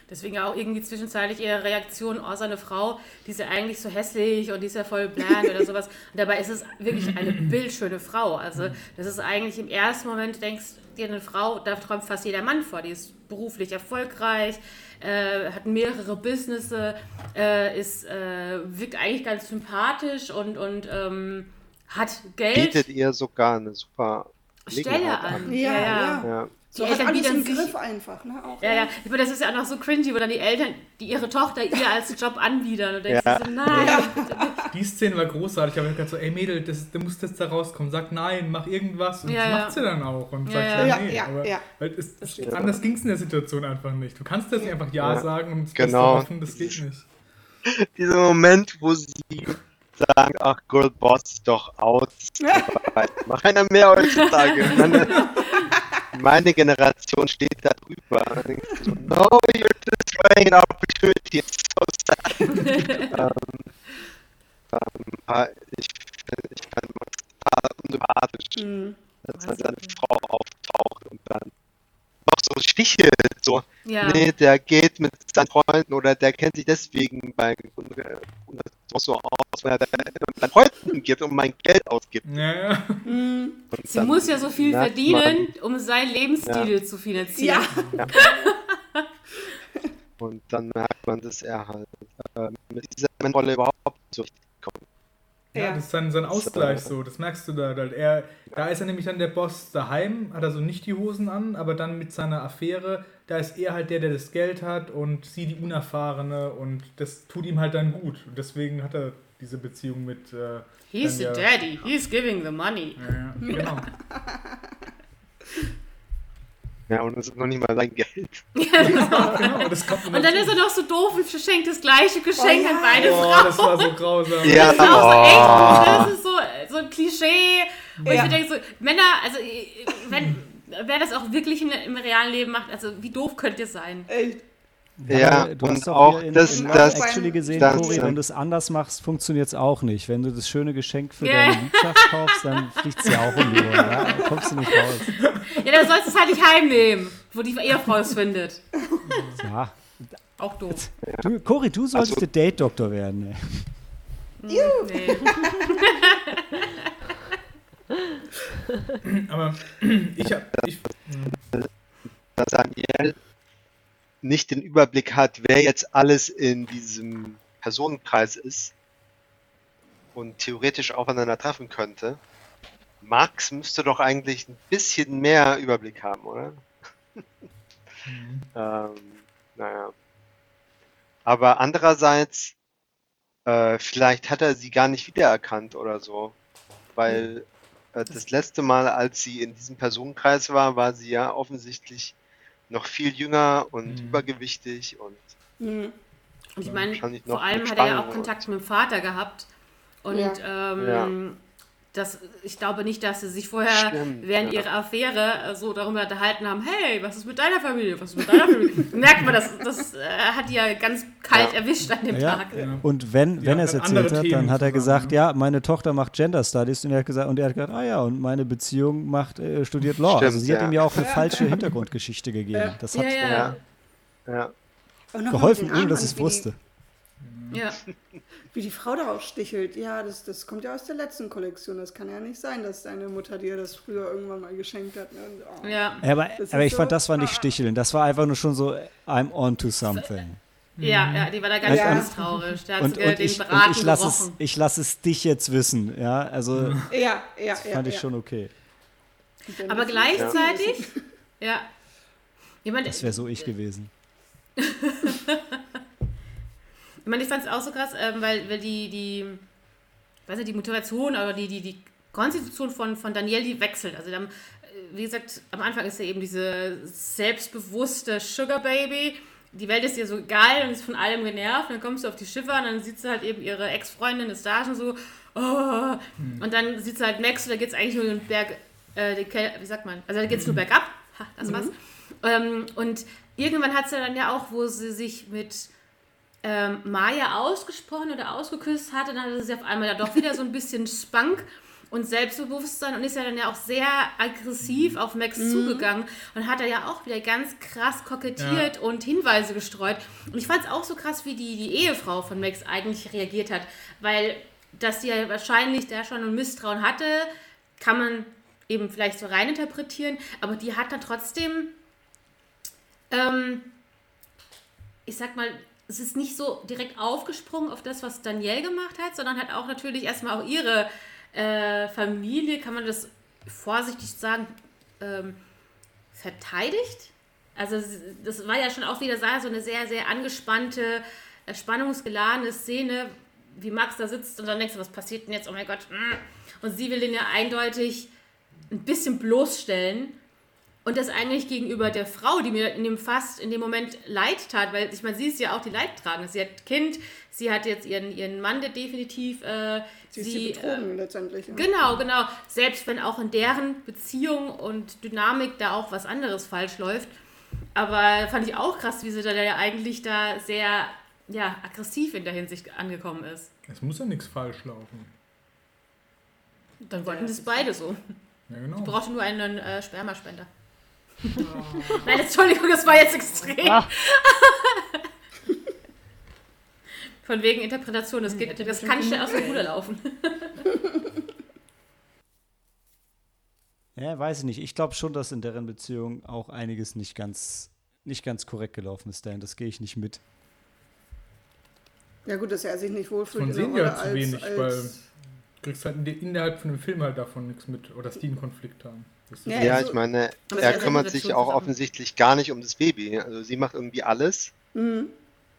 Deswegen auch irgendwie zwischenzeitlich ihre Reaktion, oh, seine Frau, die ist ja eigentlich so hässlich und die ist ja voll bland oder sowas. Und dabei ist es wirklich eine bildschöne Frau. Also das ist eigentlich im ersten Moment, denkst eine Frau, da träumt fast jeder Mann vor. Die ist beruflich erfolgreich, äh, hat mehrere Businesses, äh, ist, äh, wirkt eigentlich ganz sympathisch und, und ähm, hat Geld. Bietet ihr sogar eine super Stelle Gelegenheit an. Ja, ja. Ja. So Die hat Eltern alles im sich- Griff einfach, ne? Auch, Ja, ja, ich meine, das ist ja auch noch so cringy, wo dann die Eltern, die ihre Tochter ihr als Job anbiedern und denkst Ja. so, nein. [laughs] Die Szene war großartig, aber ich habe so, ey Mädel, das, du musst jetzt da rauskommen. Sag nein, mach irgendwas. Und Ja, das ja. macht sie dann auch. Und Ja, sagt ja. ja, Ja, nee. ja, aber ja. Weil es, anders ging es in der Situation einfach nicht. Du kannst das nicht einfach Ja, Ja. sagen und Genau. hoffen, das geht nicht. [laughs] Dieser Moment, wo sie sagen, ach Girl Boss doch out. [laughs] Mach einer mehr heutzutage meine Generation steht da drüber. So, no, you're destroying an opportunity. It's [laughs] so sad. [laughs] ähm, ähm, ich, ich fand Max total unsympathisch, mhm. als dann seine Frau auftaucht und dann noch so stichelt. So, ja. nee, der geht mit seinen Freunden oder der kennt sich deswegen bei 100 auch so aus, weil er seinen Freunden geht und mein Geld ausgibt. Ja, ja. Und Sie dann muss ja so viel verdienen, um seinen Lebensstil zu finanzieren. Ja, Man, [laughs] und dann merkt man, dass er halt äh, mit dieser Rolle überhaupt so richtig. Ja, Ja. das ist sein, sein Ausgleich so, das merkst du da. Halt. Er, da ist er nämlich dann der Boss daheim, hat er so nicht die Hosen an, aber dann mit seiner Affäre, da ist er halt der, der das Geld hat und sie die Unerfahrene und das tut ihm halt dann gut. Und deswegen hat er diese Beziehung mit. Äh, He's the dann ja- daddy, he's giving the money. Ja, ja, genau. [laughs] [laughs] Ja, und es ist noch nicht mal sein Geld. [laughs] genau, das kommt Und dann ist er noch so doof und verschenkt das gleiche Geschenk Oh ja. an beide Oh, Frauen. das war so grausam. Ja, Das ist auch so echt, das ist so, so ein Klischee. Und Ja. ich mir denke so, Männer, also wenn, wer das auch wirklich in, im realen Leben macht, also wie doof könnt ihr sein? echt. Ja, du und hast doch auch hier in, das- in das- Actually gesehen, das- Cory, wenn du es anders machst, funktioniert es auch nicht. Wenn du das schöne Geschenk für Ja. deine Liebschaft kaufst, dann fliegt es ja auch um die Ohren. Ja? Dann kommst du nicht raus. Ja, dann sollst du es halt nicht heimnehmen, wo die Ehefrau es findet. Ja. Auch doof. Du, Cory, du solltest Also- der Date-Doktor werden. Ey. Nee. [laughs] Aber ich hab. Ich, dass Daniel nicht den Überblick hat, wer jetzt alles in diesem Personenkreis ist und theoretisch aufeinander treffen könnte. Max müsste doch eigentlich ein bisschen mehr Überblick haben, oder? [laughs] ähm, naja. Aber andererseits, äh, vielleicht hat er sie gar nicht wiedererkannt oder so. Weil äh, das letzte Mal, als sie in diesem Personenkreis war, war sie ja offensichtlich noch viel jünger und Mhm. übergewichtig und Mhm. Und ich meine, vor allem hat er ja auch Kontakt mit dem Vater gehabt. Und Ja. ähm, Ja. Das, ich glaube nicht, dass sie sich vorher Stimmt, während ja. ihrer Affäre äh, so darüber unterhalten haben, hey, was ist mit deiner Familie? Was ist mit deiner Familie? [laughs] Merkt man, das, das äh, hat die ja ganz kalt Ja. erwischt an dem Ja. Tag. ja. Und wenn, wenn er es erzählt hat, Themen dann hat er gesagt, ne? ja, meine Tochter macht Gender Studies und er hat gesagt, und er hat gesagt, ah ja, und meine Beziehung macht, äh, studiert Law. Stimmt, also sie hat ihm ja auch eine falsche [laughs] Hintergrundgeschichte gegeben. Das hat Ja, ja. Ja. Ja. Und noch geholfen, ohne dass ich es wusste. Ja. [laughs] Wie die Frau darauf stichelt. Ja, das, das kommt ja aus der letzten Kollektion. Das kann ja nicht sein, dass deine Mutter dir das früher irgendwann mal geschenkt hat. Ne? Und, oh. Ja. Ja, aber, aber ich fand, so- das war nicht ah. sticheln. Das war einfach nur schon so, I'm on to something. Ja, ja, die war da ganz, Ja. ganz traurig. Da hat Und, und, den ich, und Braten ich lasse es, ich lass es dich jetzt wissen. Ja, also Ja, ja, das ja. fand ich ja. schon okay. Aber gleichzeitig, [laughs] ja. Jemand, Das wäre so ich gewesen. [laughs] Ich meine, ich fand es auch so krass, ähm, weil, weil die, die, weiß nicht, die Motivation oder die, die, die Konstitution von, von Daniel, die wechselt. Also dann, äh, wie gesagt, am Anfang ist ja eben diese selbstbewusste Sugar Baby. Die Welt ist ihr so geil und ist von allem genervt. Und dann kommst du auf die Schiffe und dann sieht sie halt eben ihre Ex-Freundin des Stagen so, oh. Und dann sieht sie halt Max und da geht es eigentlich nur den Berg, äh, den Kel wie sagt man, also da geht es nur bergab. Ha, das war's. Ähm, und irgendwann hat sie dann ja auch, wo sie sich mit ähm, Maya ausgesprochen oder ausgeküsst hatte, dann hatte sie auf einmal ja doch wieder so ein bisschen Spunk und Selbstbewusstsein und ist ja dann ja auch sehr aggressiv auf Max zugegangen und hat er ja auch wieder ganz krass kokettiert und Hinweise gestreut. Und ich fand es auch so krass, wie die, die Ehefrau von Max eigentlich reagiert hat, weil dass sie ja wahrscheinlich da schon ein Misstrauen hatte, kann man eben vielleicht so reininterpretieren, aber die hat dann trotzdem ähm, ich sag mal, es ist nicht so direkt aufgesprungen auf das, was Danielle gemacht hat, sondern hat auch natürlich erstmal auch ihre äh, Familie, kann man das vorsichtig sagen, ähm, verteidigt. Also das war ja schon auch wieder so eine sehr, sehr angespannte, spannungsgeladene Szene, wie Max da sitzt und dann denkst du, was passiert denn jetzt? Oh mein Gott. mm. Und sie will ihn ja eindeutig ein bisschen bloßstellen. Und das eigentlich gegenüber der Frau, die mir in dem fast in dem Moment leid tat, weil ich meine, sie ist ja auch die Leidtragende. Sie hat Kind, sie hat jetzt ihren, ihren Mann, der definitiv äh, Sie ist die betrogen letztendlich. Ja. Genau, genau. Selbst wenn auch in deren Beziehung und Dynamik da auch was anderes falsch läuft. Aber fand ich auch krass, wie sie da ja eigentlich da sehr ja, aggressiv in der Hinsicht angekommen ist. Es muss ja nichts falsch laufen. Dann wollten das beide so. Ja, genau. Ich brauchte nur einen äh, Spermaspender. [laughs] Nein, Entschuldigung, das war jetzt extrem. Ah. [laughs] Von wegen Interpretation, das, geht, das kann schnell aus dem Ruder laufen. Ja, weiß ich nicht. Ich glaube schon, dass in deren Beziehung auch einiges nicht ganz, nicht ganz korrekt gelaufen ist, Dan. Das gehe ich nicht mit. Ja gut, dass er sich nicht wohlfühlt Von sehen halt zu als, wenig, weil du kriegst halt in der- innerhalb von dem Film halt davon nichts mit. Oder dass die einen Konflikt haben. Ja, Ja, also- ich meine, er kümmert sich auch zusammen. offensichtlich gar nicht um das Baby. Also sie macht irgendwie alles Mhm.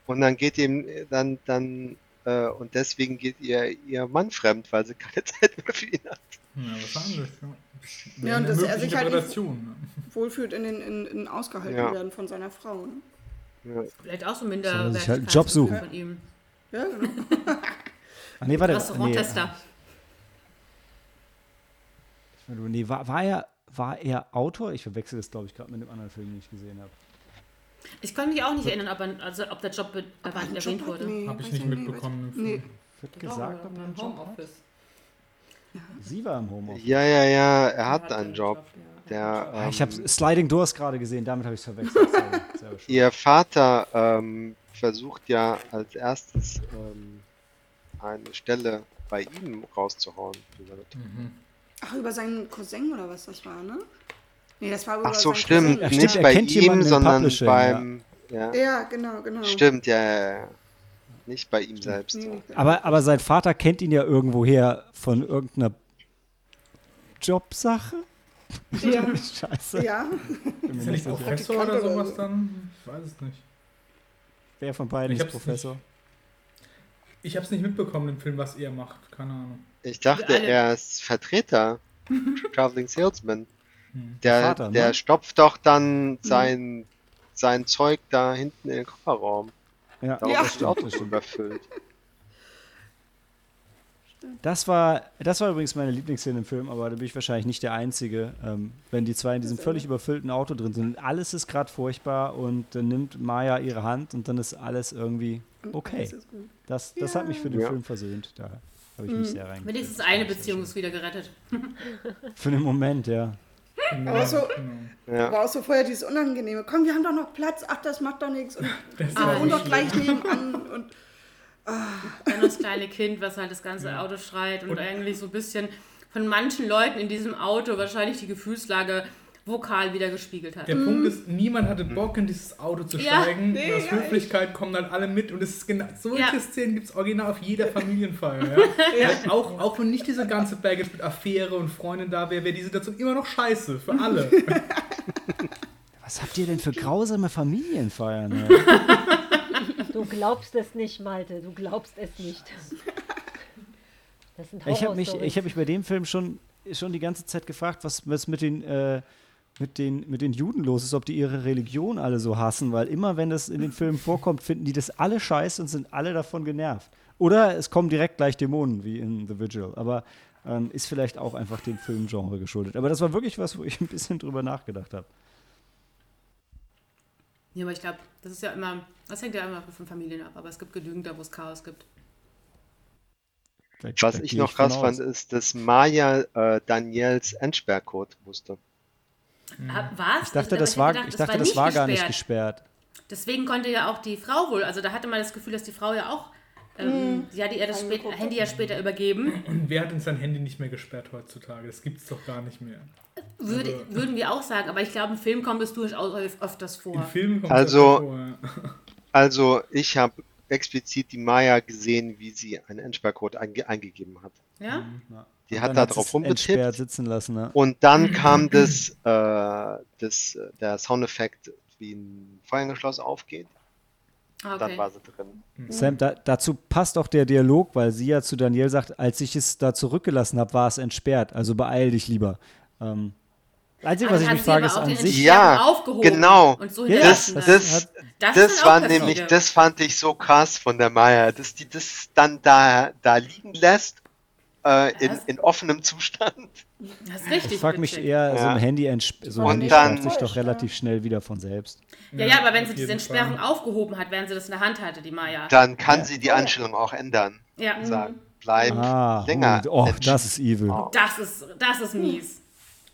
und dann geht ihm dann dann äh, und deswegen geht ihr ihr Mann fremd, weil sie keine [laughs] Zeit mehr für ihn hat. Ja, was anderes, ja. Ja, und eine dass er sich halt nicht- ne? wohlfühlt in den in, in ausgehalten Ja. werden von seiner Frau. Ne? Ja. Vielleicht auch so Soll er sich halt einen minder Job suchen? von ihm. Ja, genau. Ach [laughs] nee, warte. Nee, Restauranttester. nee, nee war, war, er, war er Autor? Ich verwechsel das, glaube ich, gerade mit einem anderen Film, den ich gesehen habe. Ich konnte mich auch nicht erinnern, ob, er, also, ob der Job be- erwähnt wurde. Nee, Hab ich nicht nee, mitbekommen Nee. Wird gesagt, ob er einen Job hat? Sie war im Homeoffice. Ja, ja, ja, er hat einen Job. Der, Ah, ich ähm, habe Sliding Doors gerade gesehen, damit habe ich es verwechselt. [laughs] Ihr Vater ähm, versucht ja als erstes ähm, eine Stelle bei ihm rauszuhauen. Mhm. Ach, über seinen Cousin oder was das war, ne? Nee, das war über Ach so, seinen stimmt. Cousin. Ja, stimmt, Nicht er bei ihm, sondern Publishing, beim. Ja. Ja, genau, genau. Stimmt, ja, ja, ja. Nicht bei ihm selbst. Nee, nicht- Aber, aber sein Vater kennt ihn ja irgendwoher von irgendeiner Jobsache. Ja. [laughs] Scheiße. ja. Ist er nicht nicht sicher. Professor oder sowas so. dann? Ich weiß es nicht. Wer von beiden Ich ist Professor? Ich habe es nicht mitbekommen im Film, was er macht. Keine Ahnung. Ich dachte, er ist Vertreter. [laughs] Traveling Salesman. Hm. Der, Vater, ne? der stopft doch dann sein, sein Zeug da hinten in den Kofferraum. Ja, Darum Ja. ist das Auto das stimmt. überfüllt. Das war, das war übrigens meine Lieblingsszene im Film, aber da bin ich wahrscheinlich nicht der Einzige. Ähm, wenn die zwei in diesem völlig überfüllten Auto drin sind, alles ist gerade furchtbar und dann nimmt Maya ihre Hand und dann ist alles irgendwie okay. Das. Das, hat mich für den Ja. Film versöhnt. Da habe ich mich sehr rein. Wenigstens eine Beziehung ist wieder gerettet. Für den Moment, ja. Aber so, Genau. Ja. aber auch so vorher dieses Unangenehme. Komm, wir haben doch noch Platz. Ach, das macht doch nichts. Und wir war wohnen so doch gleich nebenan. Und [laughs] Dann das kleine Kind, was halt das ganze Auto schreit und, Und- eigentlich so ein bisschen von manchen Leuten in diesem Auto wahrscheinlich die Gefühlslage vokal wieder gespiegelt hat. Der Punkt ist, niemand hatte Bock, in dieses Auto zu Ja, steigen. nee, und aus ja, Höflichkeit kommen dann alle mit. Und es ist genau, solche Ja. Szenen gibt es original auf jeder [laughs] Familienfeier. Ja? Halt auch, auch wenn nicht diese ganze Baggage mit Affäre und Freundin da wäre, wäre die Situation immer noch scheiße für alle. [laughs] Was habt ihr denn für grausame Familienfeiern? Ja? Du glaubst es nicht, Malte. Du glaubst es nicht. Das sind Ich habe mich, ich hab mich bei dem Film schon, schon die ganze Zeit gefragt, was, was mit, den, äh, mit, den, mit den Juden los ist, ob die ihre Religion alle so hassen, weil immer, wenn das in den Filmen vorkommt, finden die das alle scheiße und sind alle davon genervt. Oder es kommen direkt gleich Dämonen, wie in The Vigil. Aber ähm, ist vielleicht auch einfach dem Filmgenre geschuldet. Aber das war wirklich was, wo ich ein bisschen drüber nachgedacht habe. Ja, aber ich glaube, das ist ja immer, das hängt ja immer von Familien ab, aber es gibt genügend da, wo es Chaos gibt. Da- Was da ich noch krass aus. fand, ist, dass Maya äh, Daniels Endsperrcode wusste. Ah, Was? Ich dachte, Aber das war, gedacht, ich dachte, das war gar nicht gesperrt. gesperrt. Deswegen konnte ja auch die Frau wohl, also da hatte man das Gefühl, dass die Frau ja auch, ähm, sie hatte ihr das spät. Handy ja später übergeben. Und wer hat denn sein Handy nicht mehr gesperrt heutzutage? Das gibt's doch gar nicht mehr. Würde, Also würden wir auch sagen, aber ich glaube, im Film kommt es durchaus öf- öfters Im vor. Film kommt Also- das vor. ja. [laughs] Also, ich habe explizit die Maya gesehen, wie sie einen Endsperrcode einge eingegeben hat. Ja? Die hat dann da drauf rumgetippt. entsperrt sitzen lassen. Ne? Und dann [clears throat] kam das, äh, das, der Soundeffekt, wie ein Vorhängeschloss aufgeht. Dann Okay. war sie drin. Sam, da, dazu passt auch der Dialog, weil sie ja zu Daniel sagt, als ich es da zurückgelassen habe, war es entsperrt. Also beeil dich lieber. Ähm, Einzige, Aber was ich mich frage, ist an sich. Ja, genau. Und so Ja, Das, das das, Das das war nämlich, das fand ich so krass von der Maya, dass die das dann da, da liegen lässt, äh, in, in offenem Zustand. Das ist richtig Ich frage mich eher, so Ja. ein Handy, so ein Handy sperrt sich doch relativ schnell wieder von selbst. Ja, ja, aber wenn sie diese Entsperrung Fall. aufgehoben hat, während sie das in der Hand hatte, die Maya. Dann kann sie die Einstellung auch ändern. Ja, Und sagen, bleib Ah, länger. oh, entsp- das ist evil. das ist, das ist mies.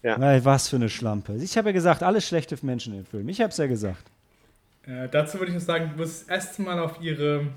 Ey, was für eine Schlampe. Ich habe ja gesagt, alle schlechte Menschen in den Film. Ich habe es ja gesagt. Äh, dazu würde ich noch sagen, es das erste Mal auf ihre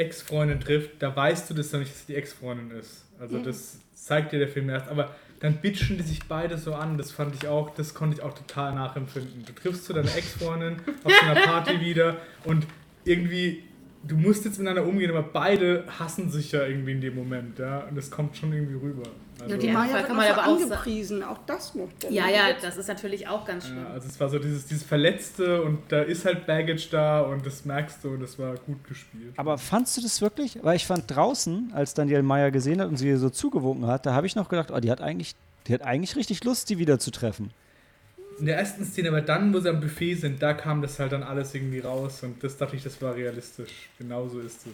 Ex-Freundin trifft, da weißt du das noch nicht, dass sie die Ex-Freundin ist. Also das zeigt dir der Film erst. Aber dann bitchen die sich beide so an. Das fand ich auch, das konnte ich auch total nachempfinden. Du triffst zu deiner Ex-Freundin auf so einer [laughs] Party wieder und irgendwie, du musst jetzt miteinander umgehen, aber beide hassen sich ja irgendwie in dem Moment, ja. Und das kommt schon irgendwie rüber. Also, Die Ja, Maya kann wird man noch so aber auch angepriesen, auch das noch. Ja, ja, das ist natürlich auch ganz schlimm. ja, also es war so dieses, dieses Verletzte und da ist halt Baggage da und das merkst du und das war gut gespielt. Aber fandst du das wirklich? Weil ich fand draußen, als Daniel Meyer gesehen hat und sie so zugewunken hat, da habe ich noch gedacht, oh, die hat eigentlich, die hat eigentlich richtig Lust, die wieder zu treffen. In der ersten Szene, aber dann, wo sie am Buffet sind, da kam das halt dann alles irgendwie raus und das dachte ich, das war realistisch. Genauso ist es.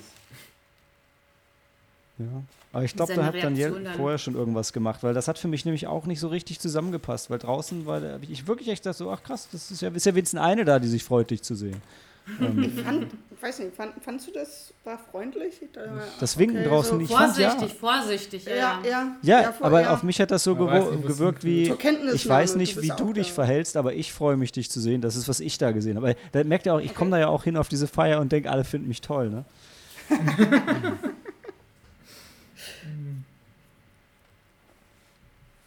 Ja. Aber ich glaube, da hat Daniel dann. vorher schon irgendwas gemacht, weil das hat für mich nämlich auch nicht so richtig zusammengepasst, weil draußen war der, ich wirklich echt dachte so, ach krass, das ist ja, ist ja wenigstens eine da, die sich freut, dich zu sehen. Ich fand, weiß nicht, fand, fandst du das war freundlich? Da, Das Winken okay, draußen so nicht. Ich fand, ja. Vorsichtig, vorsichtig, ja. Ja, ja. ja. Ja, voll, aber ja. auf mich hat das so nicht, gewirkt wie, ich weiß nicht, wie du dich da. verhältst, aber ich freue mich, dich zu sehen. Das ist, was ich da gesehen habe. Aber Da merkt ihr auch, ich komme da ja auch hin auf diese Feier und denke, alle finden mich toll, ne? [laughs]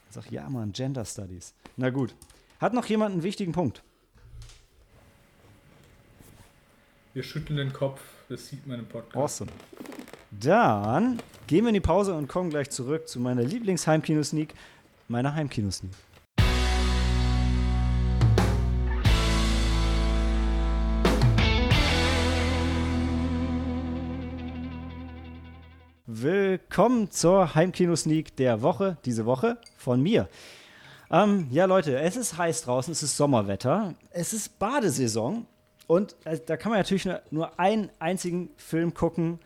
Sag, ja, Mann, Gender Studies. Na gut. Hat noch jemand einen wichtigen Punkt? Wir schütteln den Kopf, das sieht man im Podcast. Awesome. Dann gehen wir in die Pause und kommen gleich zurück zu meiner Lieblings-Heimkino-Sneak, meiner Heimkino-Sneak. Willkommen zur Heimkino-Sneak der Woche, diese Woche von mir. Ähm, ja, Leute, es ist heiß draußen, es ist Sommerwetter, es ist Badesaison und äh, da kann man natürlich nur, nur einen einzigen Film gucken.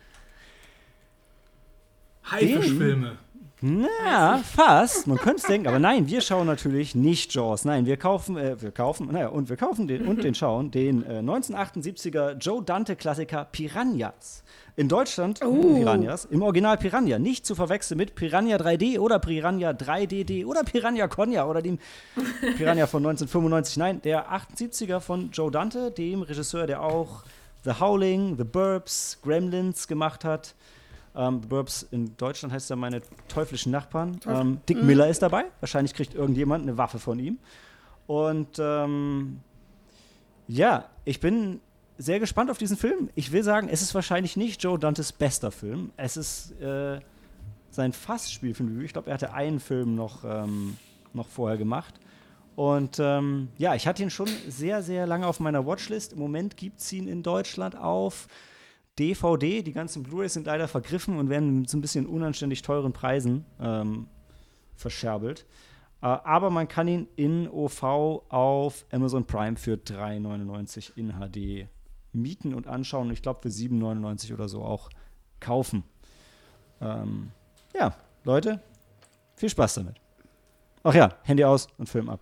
Haifischfilme. Na, fast. Man könnte es denken, aber nein, wir schauen natürlich nicht Jaws. Nein, wir kaufen, äh, wir kaufen, naja, und wir kaufen den und den schauen den äh, 1978er Joe Dante Klassiker Piranhas. In Deutschland Piranhas, im Original Piranha, nicht zu verwechseln mit Piranha 3D oder Piranha 3DD oder Piranha Konya oder dem Piranha von 1995. Nein, der 78er von Joe Dante, dem Regisseur, der auch The Howling, The Burbs, Gremlins gemacht hat. Ähm, The Burbs in Deutschland heißt er meine teuflischen Nachbarn. Ähm, Dick Miller ist dabei. Wahrscheinlich kriegt irgendjemand eine Waffe von ihm. Und ähm, ja, ich bin sehr gespannt auf diesen Film. Ich will sagen, es ist wahrscheinlich nicht Joe Dantes bester Film. Es ist äh, sein Fastspielfilm. Ich glaube, er hatte einen Film noch, ähm, noch vorher gemacht. Und ähm, ja, ich hatte ihn schon sehr, sehr lange auf meiner Watchlist. Im Moment gibt es ihn in Deutschland auf DVD. Die ganzen Blu-rays sind leider vergriffen und werden so ein bisschen unanständig teuren Preisen ähm, verscherbelt. Äh, aber man kann ihn in OV auf Amazon Prime für 3,99 in HD mieten und anschauen. Ich glaube für 7,99 oder so auch kaufen. Ähm, ja, Leute, viel Spaß damit. Ach ja, Handy aus und Film ab.